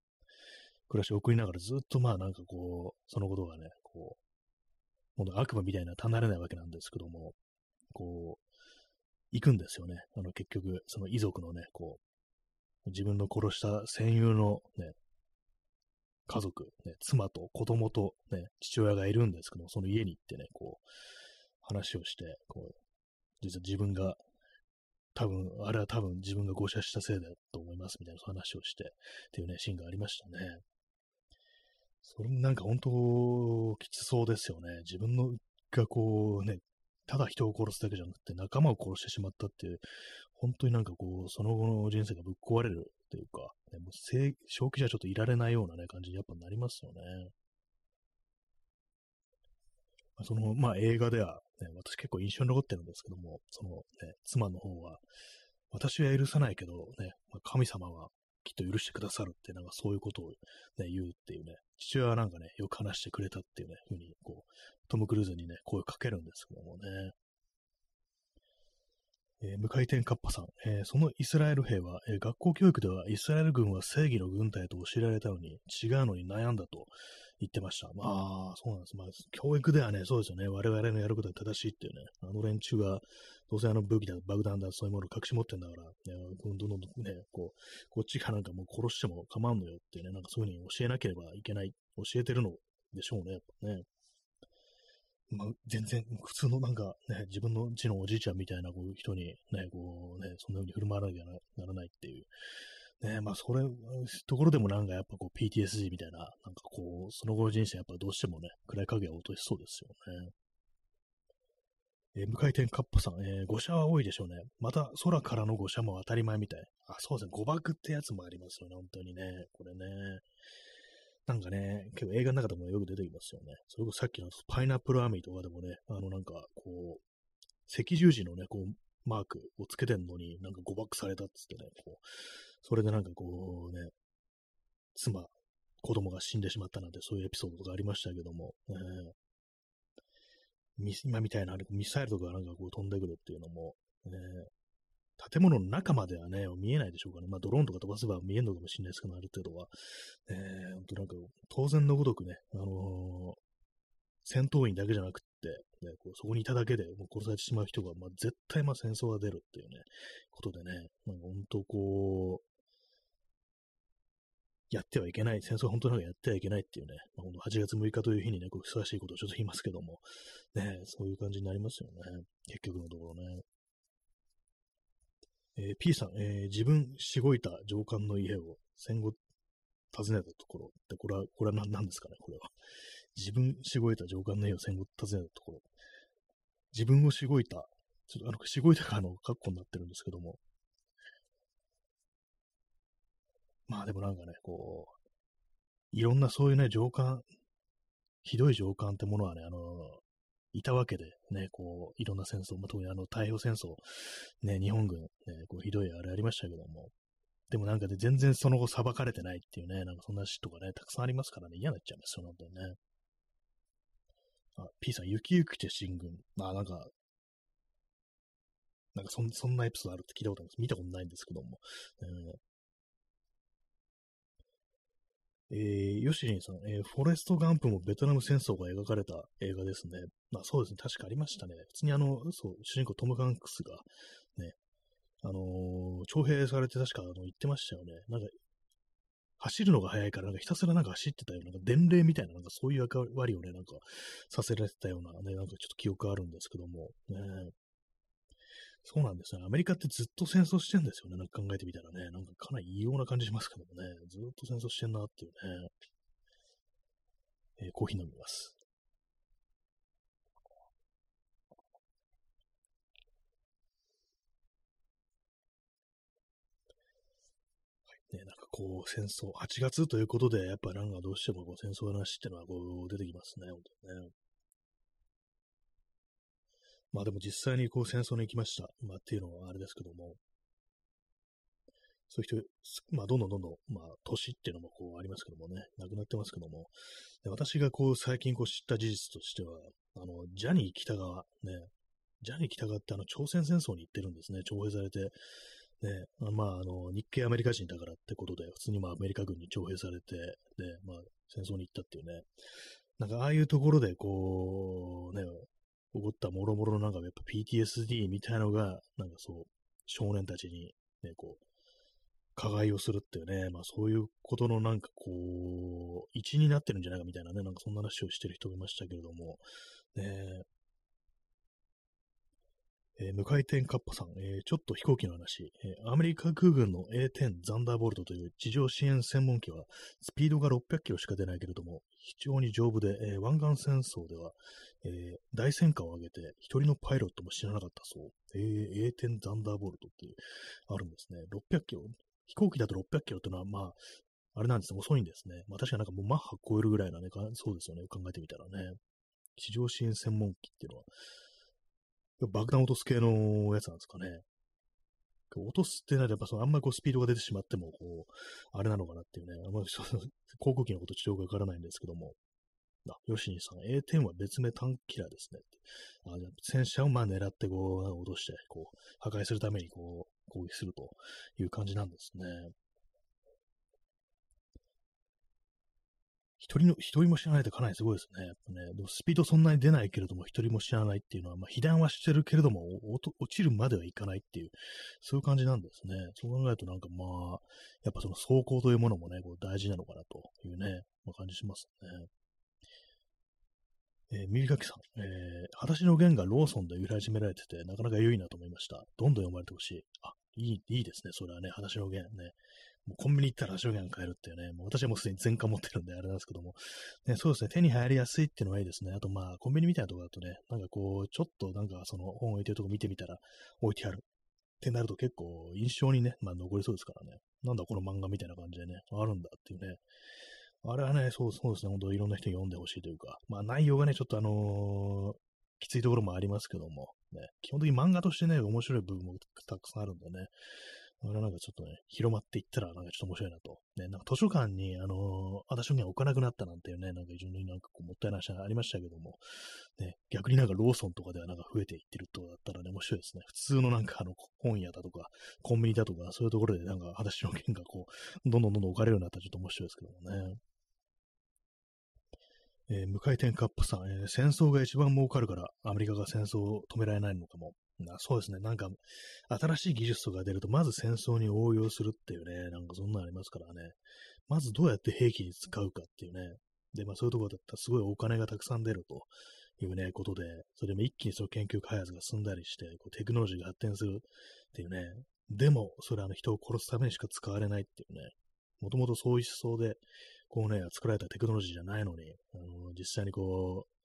暮らしを送りながらずっとまあなんかこう、そのことがね、こう、本当悪魔みたいな離れないわけなんですけども、こう、行くんですよね。あの結局、その遺族のね、こう、自分の殺した戦友のね、家族、ね、妻と子供と、ね、父親がいるんですけども、その家に行ってね、こう、話をして、こう、実は自分が、多分、あれは多分自分が誤射したせいだと思いますみたいな話をして、っていうね、シーンがありましたね。それもなんか本当、きつそうですよね。自分のがこうね、ただ人を殺すだけじゃなくて仲間を殺してしまったっていう、本当になんかこう、その後の人生がぶっ壊れるっていうか、ね、もう正気じゃちょっといられないようなね、感じにやっぱなりますよね。その、まあ映画では、ね、私結構印象に残ってるんですけども、そのね、妻の方は、私は許さないけど、ね、ま神様はきっと許してくださるって、なんかそういうことを、ね、言うっていうね、父親はなんかね、よく話してくれたっていうね、ふうに、こう、トム・クルーズにね、声かけるんですけどもね。えー、無回転カッパさん、えー、そのイスラエル兵は、えー、学校教育ではイスラエル軍は正義の軍隊と教えられたのに違うのに悩んだと言ってました。まあ、そうなんです。まあ、教育ではね、そうですよね。我々のやることは正しいっていうね、あの連中が、どうせあの武器だ、爆弾だ、そういうものを隠し持ってんだから、ね、どんどんどんね、こう、こっちがなんかもう殺しても構わんのよってね、なんかそういうふうに教えなければいけない、教えてるのでしょうね、やっぱね。まあ、全然、普通のなんかね、自分の地のおじいちゃんみたいなこう人にね、こうね、そんな風に振る舞わなきゃならないっていう。ね、まあ、それ、ところでもなんかやっぱこう PTSD みたいな、なんかこう、その後の人生やっぱどうしてもね、暗い影を落としそうですよね。えー、無回転カッパさん、えー、誤射は多いでしょうね。また空からの誤射も当たり前みたい。あ、そうですね。誤爆ってやつもありますよね。本当にね。これね。なんかね、結構映画の中でもよく出てきますよね。それこそさっきのパイナップルアーミーとかでもね、あのなんかこう、赤十字のね、こう、マークをつけてんのになんか誤爆されたっつってね、こう、それでなんかこうね、妻、子供が死んでしまったなんてそういうエピソードとかありましたけども、えー、今みたいなミサイルとかなんかこう飛んでくるっていうのも、ね、建物の中まではね、見えないでしょうかね。まあ、ドローンとか飛ばせば見えるのかもしれないですけど、ある程度は。えー、本当なんか、当然のごとくね、あのー、戦闘員だけじゃなくって、ね、こうそこにいただけでもう殺されてしまう人が、まあ、絶対まあ戦争が出るっていうね、ことでね、まあ、本当こう、やってはいけない、戦争は本当なんかやってはいけないっていうね、まあ、本当8月6日という日にね、こうふさわしいことをちょっと言いますけども、ね、そういう感じになりますよね、結局のところね。えー、P さん、えー、自分しごいた上官の家を戦後訪ねたところって、これは、これは何ですかね、これは。自分しごいた上官の家を戦後訪ねたところ。自分をしごいた、ちょっとあの、しごいたがあの、カッコになってるんですけども。まあでもなんかね、こう、いろんなそういうね、上官、ひどい上官ってものはね、あの、いたわけで、ね、こう、いろんな戦争、まあ、特にあの、太平洋戦争、ね、日本軍、ね、こうひどいあれありましたけども、でもなんかで、ね、全然その後裁かれてないっていうね、なんかそんな詩とかね、たくさんありますからね、嫌になっちゃいますよ、本当にね。あ、P さん、雪雪て進軍。まあなんか、なんかそそんなエピソードあるって聞いたことあります。見たことないんですけども。えー、えー、ヨシリンさん、えー、フォレスト・ガンプもベトナム戦争が描かれた映画ですね。まあそうですね、確かありましたね。普通にあの、そう、主人公トム・ハンクスが、ね、あのー、徴兵されて確かあの言ってましたよね。なんか、走るのが速いから、なんかひたすらなんか走ってたような、なんか伝令みたいな、なんかそういう役割をね、なんかさせられてたようなね、なんかちょっと記憶あるんですけども、ね、そうなんですね。アメリカってずっと戦争してるんですよね。なんか考えてみたらね。なんかかなり異様な感じしますけどもね。ずっと戦争してんなっていうね。えー、コーヒー飲みます。ね、なんかこう、戦争、8月ということで、やっぱなんかどうしてもこう戦争の話っていうのはこう出てきますね、本当にね。まあでも実際にこう戦争に行きました。まあっていうのはあれですけども、そういう人、まあ、どんどんどんどん、まあ、年っていうのもこうありますけどもね、亡くなってますけども、で私がこう、最近こう知った事実としては、あの、ジャニー北川、ね、ジャニー北川ってあの、朝鮮戦争に行ってるんですね、徴兵されて、ね、まあ、あの、日系アメリカ人だからってことで、普通にまあ、アメリカ軍に徴兵されて、ね、まあ、戦争に行ったっていうね、なんか、ああいうところで、こう、ね、起こったもろもろのなんか、やっぱ PTSD みたいのが、なんかそう、少年たちに、ね、こう、加害をするっていうね、まあそういうことのなんかこう、一になってるんじゃないかみたいなね、なんかそんな話をしてる人もいましたけれども、ね。えー、無回転カッパさん、えー、ちょっと飛行機の話、えー、アメリカ空軍の A10 ザンダーボルトという地上支援専門機は、スピードが600キロしか出ないけれども、非常に丈夫で、え湾岸戦争では、え大戦果を上げて、一人のパイロットも知らなかったそう。え A10 ザンダーボルトって、あるんですね。600キロ？飛行機だと600キロっていうのは、まあ、あれなんですね、遅いんですね。まあ確かなんかもうマッハ超えるぐらいなね、そうですよね、考えてみたらね。地上支援専門機っていうのは、爆弾落とす系のやつなんですかね。落とすってなれば、そのあんまりこうスピードが出てしまっても、こう、あれなのかなっていうね、あんまり航空機のことちょっとわからないんですけども、あ、ヨシニさん、A10 は別名短キラーですね。あじゃ戦車をまあ狙ってこう、落として、こう、破壊するためにこう、攻撃するという感じなんですね。一人の、一人も知らないってかなりすごいですね。やっぱね、でもスピードそんなに出ないけれども、一人も知らないっていうのは、まあ、被弾はしてるけれども、落ちるまではいかないっていう、そういう感じなんですね。そう考えるとなんかまあ、やっぱその走行というものもね、こう大事なのかなというね、まあ、感じしますね。えー、ミリカキさん、えー、裸足の弦がローソンで売り始められてて、なかなか良いなと思いました。どんどん読まれてほしい。あ、いい、いいですね。それはね、裸足の弦ね。もうコンビニ行ったら足の弦買えるっていうね、もう私はもうすでに全巻持ってるんであれなんですけども、ね、そうですね、手に入りやすいっていうのはいいですね。あとまあ、コンビニみたいなとこだとね、なんかこう、ちょっとなんかその本置いてるとこ見てみたら置いてある。ってなると結構印象にね、まあ残りそうですからね。なんだこの漫画みたいな感じでね、あるんだっていうね、あれはね、そうそうですね、本当いろんな人に読んでほしいというか、まあ内容がね、ちょっとあのー、きついところもありますけども、ね、基本的に漫画としてね、面白い部分もたくさんあるんでね、あれなんかちょっとね、広まっていったら、なんかちょっと面白いなと。ね、なんか図書館に、あのー、私には置かなくなったなんていうね、なんか非常になんかこうもったいない話がありましたけども、ね、逆になんかローソンとかではなんか増えていってるとだったらね、面白いですね。普通のなんかあの、本屋だとか、コンビニだとか、そういうところでなんか私の件がこう、どんどんどんどん置かれるようになったらちょっと面白いですけどもね。えー、無回転カップさん、えー、戦争が一番儲かるからアメリカが戦争を止められないのかも。そうですね。なんか、新しい技術とか出ると、まず戦争に応用するっていうね、なんかそんなのありますからね。まずどうやって兵器に使うかっていうね。で、まあそういうところだったらすごいお金がたくさん出るというね、ことで、それでも一気にその研究開発が進んだりして、こうテクノロジーが発展するっていうね。でも、それはあの人を殺すためにしか使われないっていうね。もともとそういう思想で、こうね、作られたテクノロジーじゃないのに、あの実際にこう、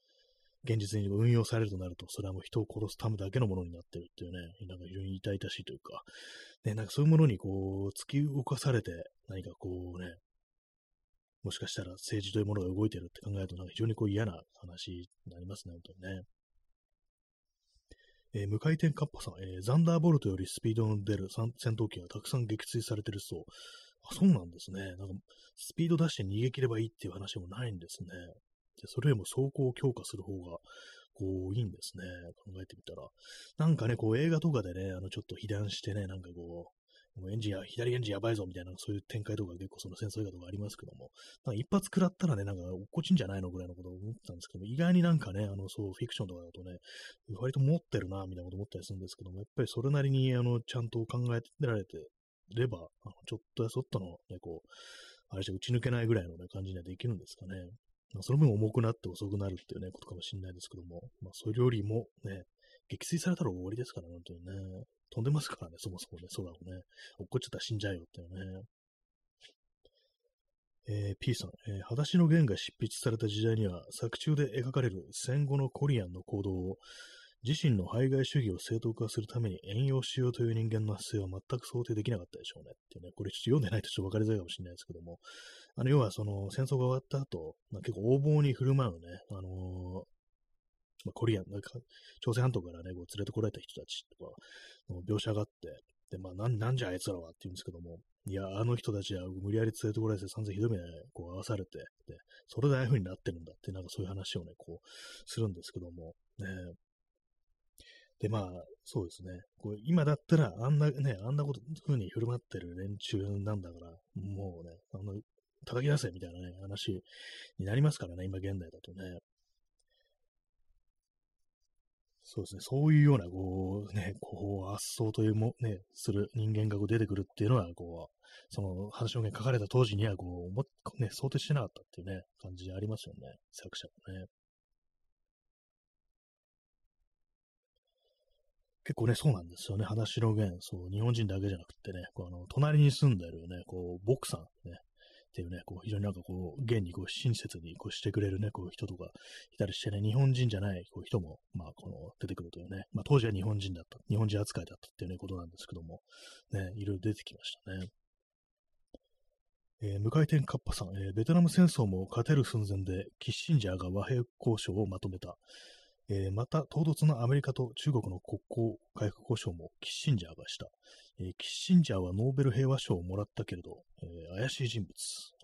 現実に運用されるとなると、それはもう人を殺すためだけのものになってるっていうね、なんか非常に痛々しいというか、ね、なんかそういうものにこう、突き動かされて、何かこうね、もしかしたら政治というものが動いてるって考えると、なんか非常にこう嫌な話になりますね、本当にね。えー、無回転カッパさん、えー、ザンダーボルトよりスピードの出る戦闘機がたくさん撃墜されてるそう。あ、そうなんですね。なんか、スピード出して逃げ切ればいいっていう話もないんですね。で、それよりも走行を強化する方が、こう、いいんですね。考えてみたら。なんかね、こう、映画とかでね、あの、ちょっと被弾してね、なんかこう、もうエンジンや、左エンジンやばいぞみたいな、そういう展開とか結構その戦争映画とかありますけども、なんか一発食らったらね、なんか落っこちんじゃないのぐらいのことを思ってたんですけども、意外になんかね、あの、そう、フィクションとかだとね、割と持ってるな、みたいなこと思ったりするんですけども、やっぱりそれなりに、あの、ちゃんと考えられてれば、あのちょっとやそっとのね、こう、あれじゃ打ち抜けないぐらいの、ね、感じにはできるんですかね。ま、その分重くなって遅くなるっていうね、ことかもしれないですけども、まあ、それよりもね、撃墜されたら終わりですから、本当にね。飛んでますからね、そもそもね、空をね。落っこっちゃったら死んじゃうよっていうね。えー、P さん、えー、裸足の弦が執筆された時代には、作中で描かれる戦後のコリアンの行動を自身の排外主義を正当化するために援用しようという人間の姿勢は全く想定できなかったでしょうね。っていうね、これちょっと読んでないとちょっと分かりづらいかもしれないですけども、あの、要はその戦争が終わった後、まあ、結構横暴に振る舞うね、あのー、まあ、コリアン、なんか朝鮮半島からね、こう連れてこられた人たちとか描写があって、で、まあ、なん、なんじゃあいつらはって言うんですけども、いや、あの人たちは無理やり連れてこられて散々ひどい目こう合わされて、で、それでああいう風になってるんだって、なんかそういう話をね、こう、するんですけども、ね。で、まあ、そうですね。こう今だったら、あんなね、あんなこと、風に振る舞ってる連中なんだから、もうね、あの、叩き出せみたいなね、話になりますからね、今現代だとね。そうですね、そういうような、こう、ね、こう、圧相というも、ね、する人間がこう出てくるっていうのは、こう、その話の件書かれた当時には、こう、もね、想定してなかったっていうね、感じありますよね、作者もね。結構ね、そうなんですよね、話の源、そう、日本人だけじゃなくてね、こうあの隣に住んでるね、こう、ボクさん、ね、っていうね、こう非常になんかこう、現にこう親切にこうしてくれるね、こう人とかいたりしてね、日本人じゃないこう人も、まあ、この出てくるというね、まあ当時は日本人だった、日本人扱いだったっていうね、ことなんですけども、ね、いろいろ出てきましたね。えー、無回転カッパさん、えー、ベトナム戦争も勝てる寸前で、キッシンジャーが和平交渉をまとめた。えー、また、唐突なアメリカと中国の国交回復交渉もキッシンジャーがした。えー、キッシンジャーはノーベル平和賞をもらったけれど、えー、怪しい人物。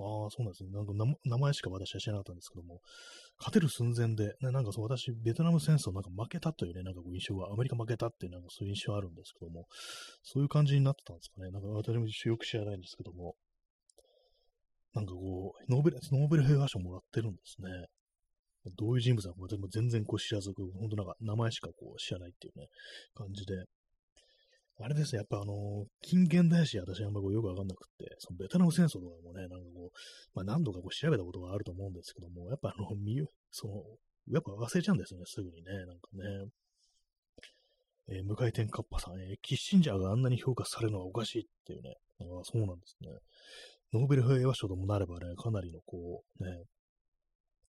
ああ、そうなんですね。なんか名前しか私は知らなかったんですけども、勝てる寸前で、ね、なんかそう私、ベトナム戦争なんか負けたというね、なんかこう印象が、アメリカ負けたっていうなんかそういう印象あるんですけども、そういう感じになってたんですかね。なんか私もよく知らないんですけども、なんかこう、ノーベル、ノーベル平和賞もらってるんですね。どういう人物なのか私も全然こう知らず、本当なんか名前しかこう知らないっていうね、感じで、あれですね、やっぱあの、近現代史、私あんまりよくわかんなくて、そのベトナム戦争とかもね、なんかこう、まあ何度かこう調べたことがあると思うんですけども、やっぱあの、みその、やっぱ忘れちゃうんですよね、すぐにね、なんかね。えー、無回転カッパさん、えー、キッシンジャーがあんなに評価されるのはおかしいっていうね、あそうなんですね。ノーベル平和賞ともなればね、かなりのこう、ね、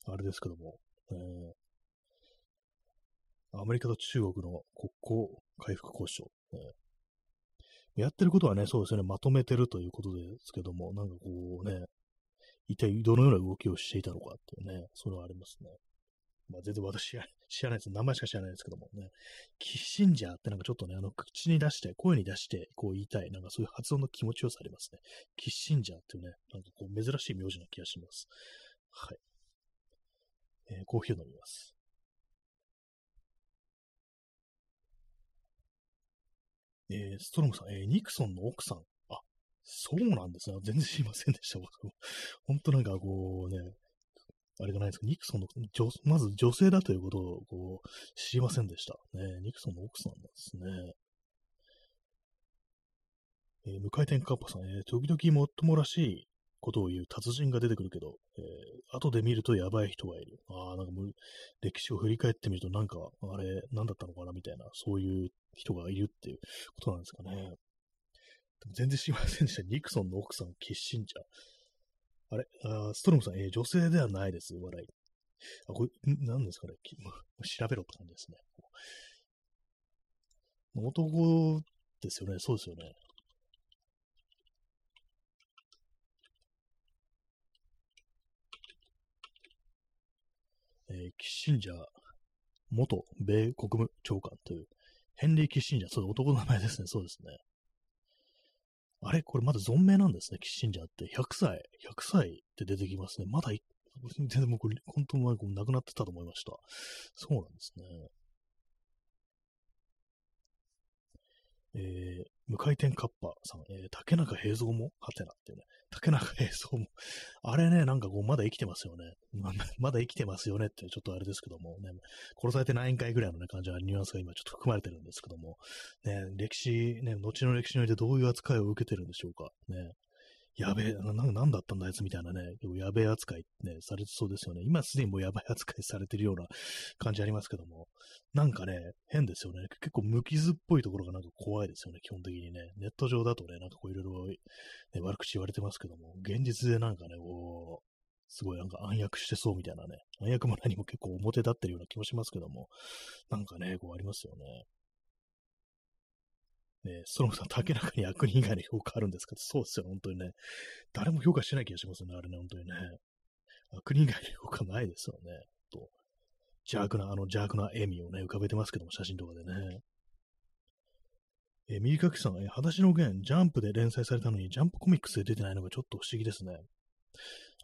あれですけども、えー、アメリカと中国の国交回復交渉、えやってることはね、そうですね、まとめてるということですけども、なんかこうね、一体どのような動きをしていたのかっていうね、それはありますね。まあ、全然私は知らないです。名前しか知らないですけどもね。キッシンジャーってなんかちょっとね、あの、口に出して、声に出して、こう言いたい。なんかそういう発音の気持ちよさありますね。キッシンジャーっていうね、なんかこう珍しい名字な気がします。はい。えー、コーヒーを飲みます。えー、ストロムさん、えー、ニクソンの奥さん。あ、そうなんですね。全然知りませんでした。僕も 本当なんかこうね、あれがないですけど、ニクソンの、まず女性だということをこう知りませんでした。ね、ニクソンの奥さんなんですね。えー、無回転カッパさん、えー、時々もっともらしいことを言う達人が出てくるけど、えー、後で見るとやばい人がいる。ああ、なんかもう、歴史を振り返ってみると、なんか、あれ、何だったのかな？みたいな、そういう人がいるっていうことなんですかね。でも全然知りませんでした。ニクソンの奥さん、キッシンジャー。あれ？あストロムさん、えー、女性ではないです。笑い。あ、これ、何ですかね？調べろって感じですね。男ですよね。そうですよね。えー、キッシンジャー、元米国務長官という、ヘンリー・キッシンジャー、そう、男の名前ですね、そうですね。あれこれまだ存命なんですね、キッシンジャーって。100歳、100歳って出てきますね。まだ、全然もう、本当に亡くなってたと思いました。そうなんですね。えー、無回転カッパさん、えー、竹中平蔵もはてなっていうね。竹中平蔵もあれね、なんかこう、まだ生きてますよね。まだ生きてますよねって、ちょっとあれですけども、ね、殺されて何回ぐらいのね、感じは、ニュアンスが今ちょっと含まれてるんですけども、ね、歴史、ね、後の歴史においてどういう扱いを受けてるんでしょうか。ね、やべえ、な、なんだったんだあいつみたいなね、やべえ扱いね、されてそうですよね。今すでにもうやばい扱いされてるような感じありますけども、なんかね、変ですよね。結構無傷っぽいところがなんか怖いですよね、基本的にね。ネット上だとね、なんかこういろいろ、悪口言われてますけども、現実でなんかね、こう、すごいなんか暗躍してそうみたいなね、暗躍も何も結構表立ってるような気もしますけども、なんかね、こうありますよね。ね、ストロムさん、竹中に悪人以外の評価あるんですか？そうですよ、本当にね。誰も評価しない気がしますね、あれね、本当にね。悪人以外の評価ないですよね。と。邪悪な、あの邪悪な笑みをね、浮かべてますけども、写真とかでね。え、右書きさん、えー、裸足の弦、ジャンプで連載されたのに、ジャンプコミックスで出てないのがちょっと不思議ですね。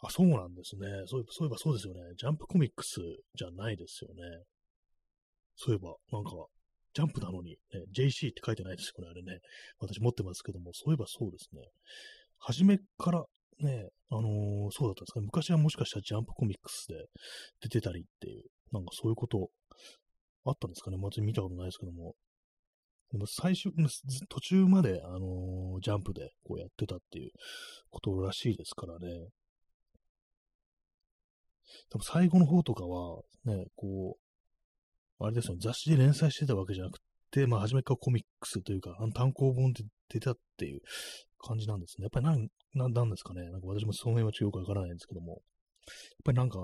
あ、そうなんですね。そういえば、そういえばそうですよね。ジャンプコミックスじゃないですよね。そういえば、なんか、ジャンプなのに、ね、JC って書いてないですよね、あれね。私持ってますけども、そういえばそうですね。初めからね、あのー、そうだったんですかね。昔はもしかしたらジャンプコミックスで出てたりっていう、なんかそういうことあったんですかね。私見たことないですけども。でも最初、途中まで、あのー、ジャンプでこうやってたっていうことらしいですからね。多分最後の方とかは、ね、こう、あれですよ、雑誌で連載してたわけじゃなくて、まあ、初めからコミックスというか、あの単行本で出たっていう感じなんですね。やっぱりなん、なんなんですかね。なんか私もその辺はちょっとよくわからないんですけども、やっぱりなんか、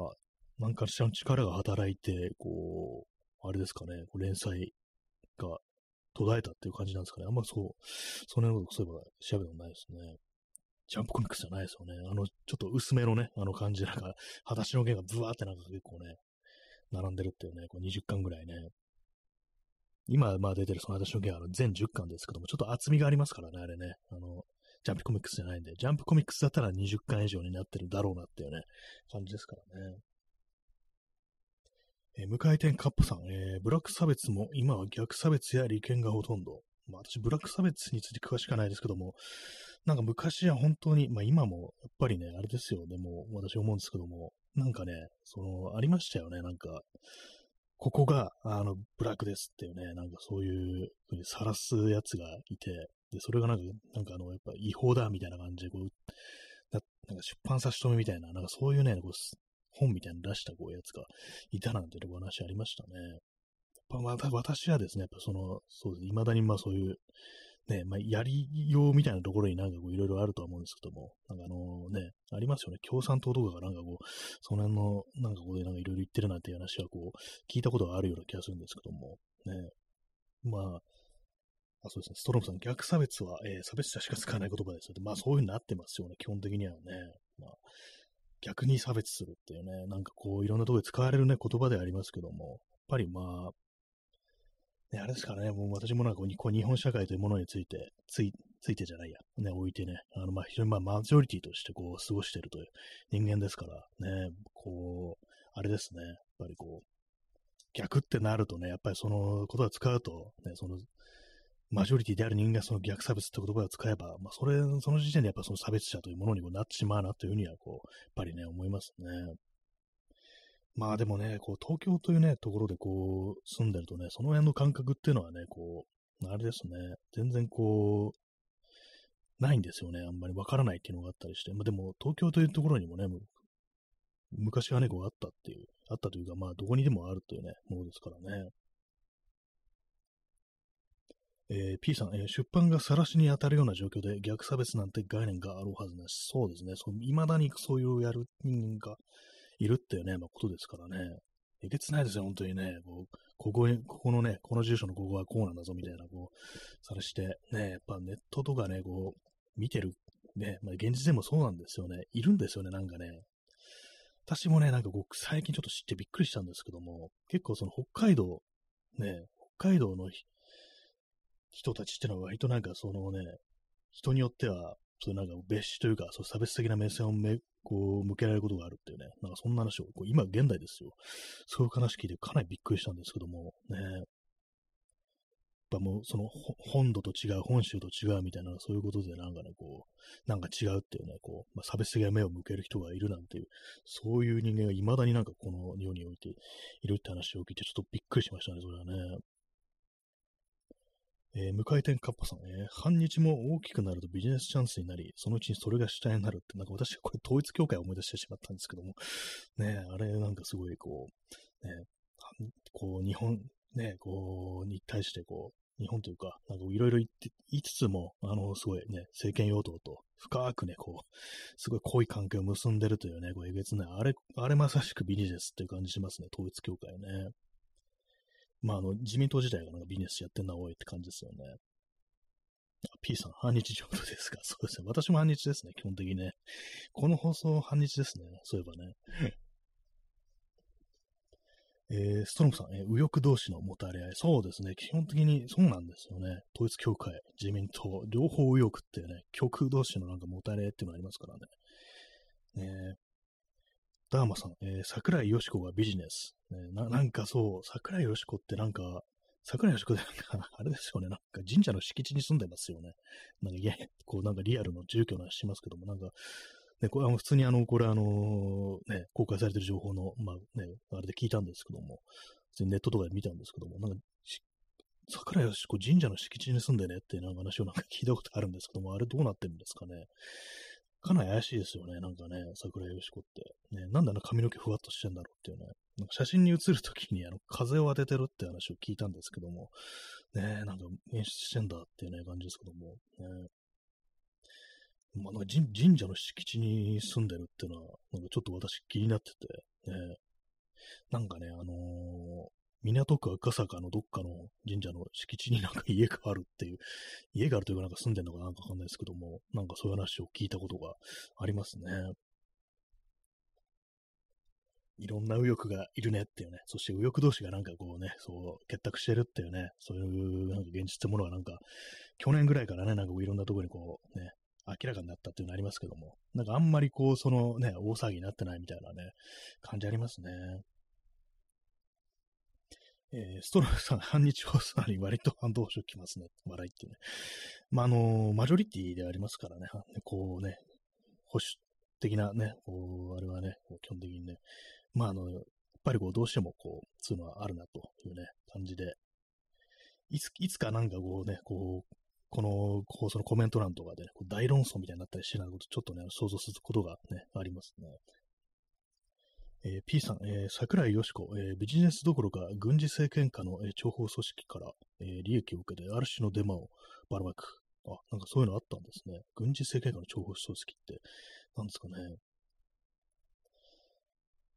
なんかしらの力が働いて、こう、あれですかね、こう連載が途絶えたっていう感じなんですかね。あんまそう、その辺のことそういえば調べたことないですね。ジャンプコミックスじゃないですよね。あの、ちょっと薄めのね、あの感じ、なんか、裸足の毛がブワーってなんか結構ね、並んでるっていうね、こう20巻ぐらいね。今、まあ出てるその裸足の毛は全10巻ですけども、ちょっと厚みがありますからね、あれね。あの、ジャンプコミックスじゃないんで、ジャンプコミックスだったら20巻以上になってるだろうなっていうね、感じですからね。えー、無回転カップさん、えー、ブラック差別も今は逆差別や利権がほとんど。まあ私、ブラック差別について詳しくはないですけども、なんか昔は本当に、まあ今もやっぱりね、あれですよ、でも私思うんですけども、なんかね、その、ありましたよね、なんか、ここが、あの、ブラックですっていうね、なんかそういうふうに晒すやつがいて、で、それがなんか、なんかあの、やっぱ違法だみたいな感じで、こう、なんか出版差し止めみたいな、なんかそういうね、こう本みたいな出したこうやつがいたなんていうお話ありましたね。やっぱまた私はですね、やっぱその、そうです。未だにまあそういう、ね、まあ、やりようみたいなところになんかこういろいろあるとは思うんですけども、なんかあのね、ありますよね。共産党とかがなんかこう、その辺のなんかここでなんかいろいろ言ってるなんて話はこう、聞いたことがあるような気がするんですけども、ね。まあ、あそうですね、ストロムさん、逆差別は、えー、差別者しか使わない言葉ですよ。まあそういうふうになってますよね、基本的にはね。まあ、逆に差別するっていうね、なんかこういろんなところで使われるね、言葉でありますけども、やっぱりまあ、ね、あれですからね、もう私もなんかこう日本社会というものについて、ついついてじゃないや、ね、置いてね、あの、まあ、非常にまあ、マジョリティとしてこう、過ごしてるという人間ですから、ね、こう、あれですね、やっぱりこう、逆ってなるとね、やっぱりその言葉を使うと、ね、その、マジョリティである人間がその逆差別って言葉を使えば、まあ、それ、その時点でやっぱその差別者というものにもなってしまうなというふうには、こう、やっぱりね、思いますね。まあでもね、こう、東京というね、ところでこう、住んでるとね、その辺の感覚っていうのはね、こう、あれですね、全然こう、ないんですよね。あんまりわからないっていうのがあったりして。まあでも、東京というところにもね、昔はね、こうあったっていう、あったというか、まあ、どこにでもあるというね、ものですからね。えー、P さん、えー、出版が晒しに当たるような状況で逆差別なんて概念があるはずなし。そうですね。そ未だにそういうやる人間がいるっていうね、まあ、ことですからね。えげつないですよ、本当にね。こうここここのね、この住所のここはこうなんだぞ、みたいな、こう、さらして、ね、やっぱネットとかね、こう、見てる、ね、まあ、現実でもそうなんですよね。いるんですよね、なんかね。私もね、なんかこう、最近ちょっと知ってびっくりしたんですけども、結構その北海道、ね、北海道の人たちってのは割となんかそのね、人によっては、そうなんか別紙というか、そう差別的な目線をめこう向けられることがあるっていうね、なんかそんな話を、こう今現代ですよ。そういう話聞いてかなりびっくりしたんですけども、ね、やっぱもうその本土と違う、本州と違うみたいな、そういうことでなんかね、こう、なんか違うっていうね、こう、まあ、差別的な目を向ける人がいるなんていう、そういう人間が未だになんかこの世においているって話を聞いてちょっとびっくりしましたね、それはね。えー、無回転カッパさん、えー、半日も大きくなるとビジネスチャンスになり、そのうちにそれが主体になるって、なんか私はこれ統一教会を思い出してしまったんですけども、ねあれなんかすごいこう、ねこう日本、ね、こう、に対してこう、日本というか、なんかいろいろ言って、言いつつも、あの、すごいね、政権与党と深くね、こう、すごい濃い関係を結んでるというね、こう、えげつない、あれ、あれまさしくビジネスっていう感じしますね、統一教会ね。まあ、あの、自民党自体がなんかビジネスやってんのは多いって感じですよね。P さん、半日浄土ですか？そうですね。私も半日ですね、基本的にね。この放送半日ですね。そういえばね。えー、ストロムさん、えー、右翼同士のもたれ合い。そうですね。基本的にそうなんですよね。統一教会、自民党、両方右翼ってね、極右同士のなんかもたれ合いっていうのありますからね。ねダーマさん、えー、桜井よしこがビジネス。ね、ななんかそう、桜井よしこってなんか、桜井よしこでなんか、あれですよね、なんか神社の敷地に住んでますよね。なんか、いや、こうなんかリアルの住居の話しますけども、なんか、ね、これは普通にあの、これあの、ね、公開されてる情報の、まあね、あれで聞いたんですけども、普通にネットとかで見たんですけども、なんか、桜井しこ神社の敷地に住んでねってなんか話をなんか聞いたことあるんですけども、あれどうなってるんですかね。かなり怪しいですよね、なんかね、桜井よしこって。ね、なんであの髪の毛ふわっとしてんだろうっていうね。なんか写真に写るときにあの風を当ててるって話を聞いたんですけども、ね、なんか演出してんだっていうね、感じですけども、ね、まあ、なんか神社の敷地に住んでるっていうのは、なんかちょっと私気になってて、ね、なんかね、あのー、港区赤坂のどっかの神社の敷地になんか家があるっていう、家があるというかなんか住んでるのかなんかわかんないですけども、なんかそういう話を聞いたことがありますね。いろんな右翼がいるねっていうね、そして右翼同士がなんかこうね、そう、結託してるっていうね、そういうなんか現実ってものがなんか、去年ぐらいからね、なんかこういろんなところにこうね、明らかになったっていうのありますけども、なんかあんまりこう、そのね、大騒ぎになってないみたいなね、感じありますね。えー、ストローさん、半日放送に割と反動書きますね。笑いっていうね。まあ、あのマジョリティでありますからね、こうね、保守的なね、こう、あれはね、基本的にね、まあ、あの、やっぱりこう、どうしてもこう、そうのはあるなというね、感じで、いつ、いつかなんかこうね、こう、この放送のコメント欄とかで、ね、大論争みたいになったりしないこと、ちょっとね、想像することがね、ありますね。えー、P さん、えー、桜井よしこ、えー、ビジネスどころか軍事政権下の、え、諜報組織から、えー、利益を受けてある種のデマをばらまく。あ、なんかそういうのあったんですね。軍事政権下の諜報組織って、なんですかね。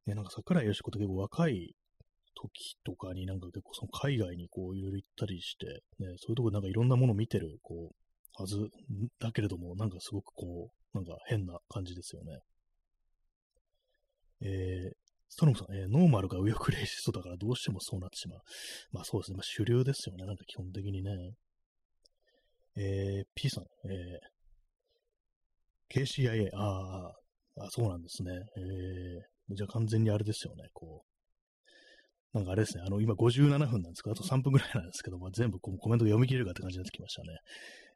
ね、なんか桜井よしこって結構若い時とかになんか結構その海外にこういろいろ行ったりして、ね、そういうとこなんかいろんなものを見てる、こう、はずだけれども、なんかすごくこう、なんか変な感じですよね。えー、ストロムさん、えー、ノーマルが右翼レイシストだからどうしてもそうなってしまう。まあそうですね。まあ主流ですよね。なんか基本的にね。えー、P さん、えー、KCIA、ああ、そうなんですね。えー、じゃあ完全にあれですよね。こう、なんかあれですね、あの、今57分なんですけど、あと3分ぐらいなんですけど、まあ、全部こうコメント読み切れるかって感じになってきましたね。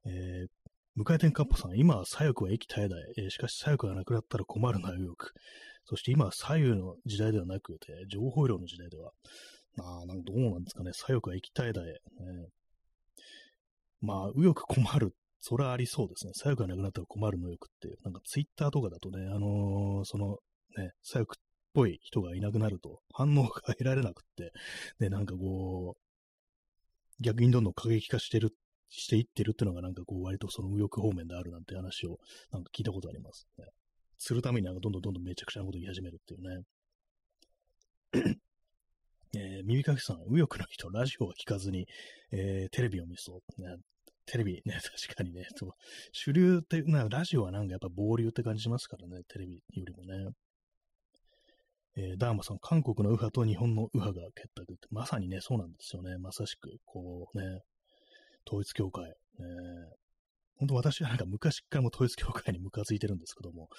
えー、向井天カッパさん、今は左翼は駅絶えない。え、しかし左翼がなくなったら困るな、右翼。そして今は左右の時代ではなくて、情報量の時代では、あなんどうなんですかね、左翼は駅絶えない。えー、まあ、右翼困る。それはありそうですね。左翼がなくなったら困るの翼っていう。なんかツイッターとかだとね、あのー、その、ね、左翼っぽい人がいなくなると反応が得られなくって、で、なんかこう、逆にどんどん過激化してる、していってるっていうのがなんかこう割とその右翼方面であるなんて話をなんか聞いたことありますね。するためになんかどんどんどんどんめちゃくちゃなこと言い始めるっていうね。えー、耳かきさん、右翼の人、ラジオは聞かずに、えー、テレビを見そう。ね、テレビね、確かにね、そう主流って、なラジオはなんかやっぱ暴流って感じしますからね、テレビよりもね。えー、ダーマさん、韓国の右派と日本の右派が結託って、まさにね、そうなんですよね。まさしく、こうね、統一教会。ね、本当私はなんか昔からも統一教会にムカついてるんですけども、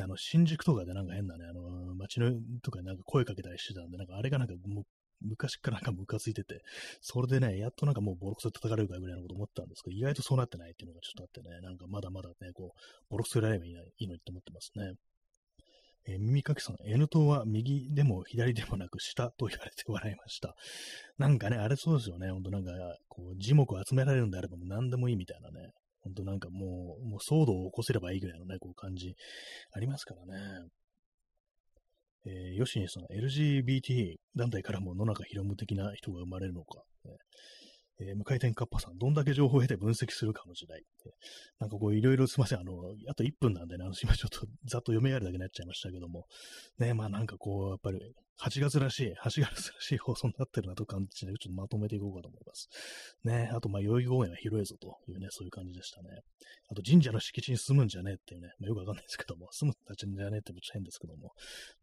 あの、新宿とかでなんか変なね、あの、街のとかなんか声かけたりしてたんで、なんかあれがなんかもう、昔からなんかムカついてて、それでね、やっとなんかもうボロクソで叩かれるかぐらいのこと思ったんですけど、意外とそうなってないっていうのがちょっとあってね、なんかまだまだね、こう、ボロクソやればいいのにって思ってますね。えー、耳かきさん、N 党は右でも左でもなく下と言われて笑いました。なんかね、あれそうですよね。ほんとなんか、こう、字幕を集められるんであればもう何でもいいみたいなね。ほんとなんかもう、もう騒動を起こせればいいぐらいのね、こう感じありますからね。えー、ヨシニさん、LGBT 団体からも野中宏夢的な人が生まれるのか。えー、無回転カッパさん、どんだけ情報を得て分析するかの時代。なんかこう、いろいろすいません、あの、あと1分なんでね、あの、今ちょっとざっと読み上げるだけになっちゃいましたけども、ね、まあなんかこう、やっぱり、8月らしい、8月らしい放送になってるなと感じで、ちょっとまとめていこうかと思います。ね、あと、まあ、代々木公園は広いぞというね、そういう感じでしたね。あと、神社の敷地に住むんじゃねえっていうね、まあ、よくわかんないですけども、住むんじゃねえってめっちゃ変ですけども、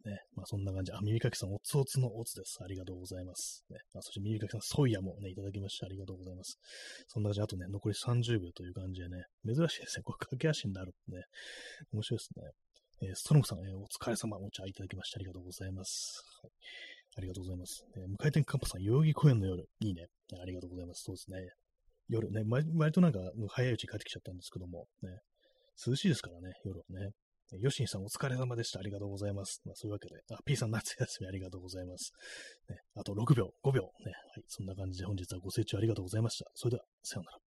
ね、まあ、そんな感じ。あ、耳かきさん、おつおつのおつです。ありがとうございます。ね、まあ、そして耳かきさん、ソイヤもね、いただきまして、ありがとうございます。そんな感じ、あとね、残り30秒という感じでね、珍しいですね。これ駆け足になるってね。面白いですね。えー、ストロムさん、えー、お疲れ様、お茶いただきましてありがとうございます。はい、ありがとうございます。えー、向井天カンパさん、代々木公園の夜、いいね。ありがとうございます。そうですね。夜ね、割となんか、早いうちに帰ってきちゃったんですけども、ね、涼しいですからね、夜はね。ヨシンさんお疲れ様でした。ありがとうございます。まあ、そういうわけで、あ、P さん夏休みありがとうございます。ね、あと6秒、5秒、ね。はい。そんな感じで本日はご清聴ありがとうございました。それでは、さようなら。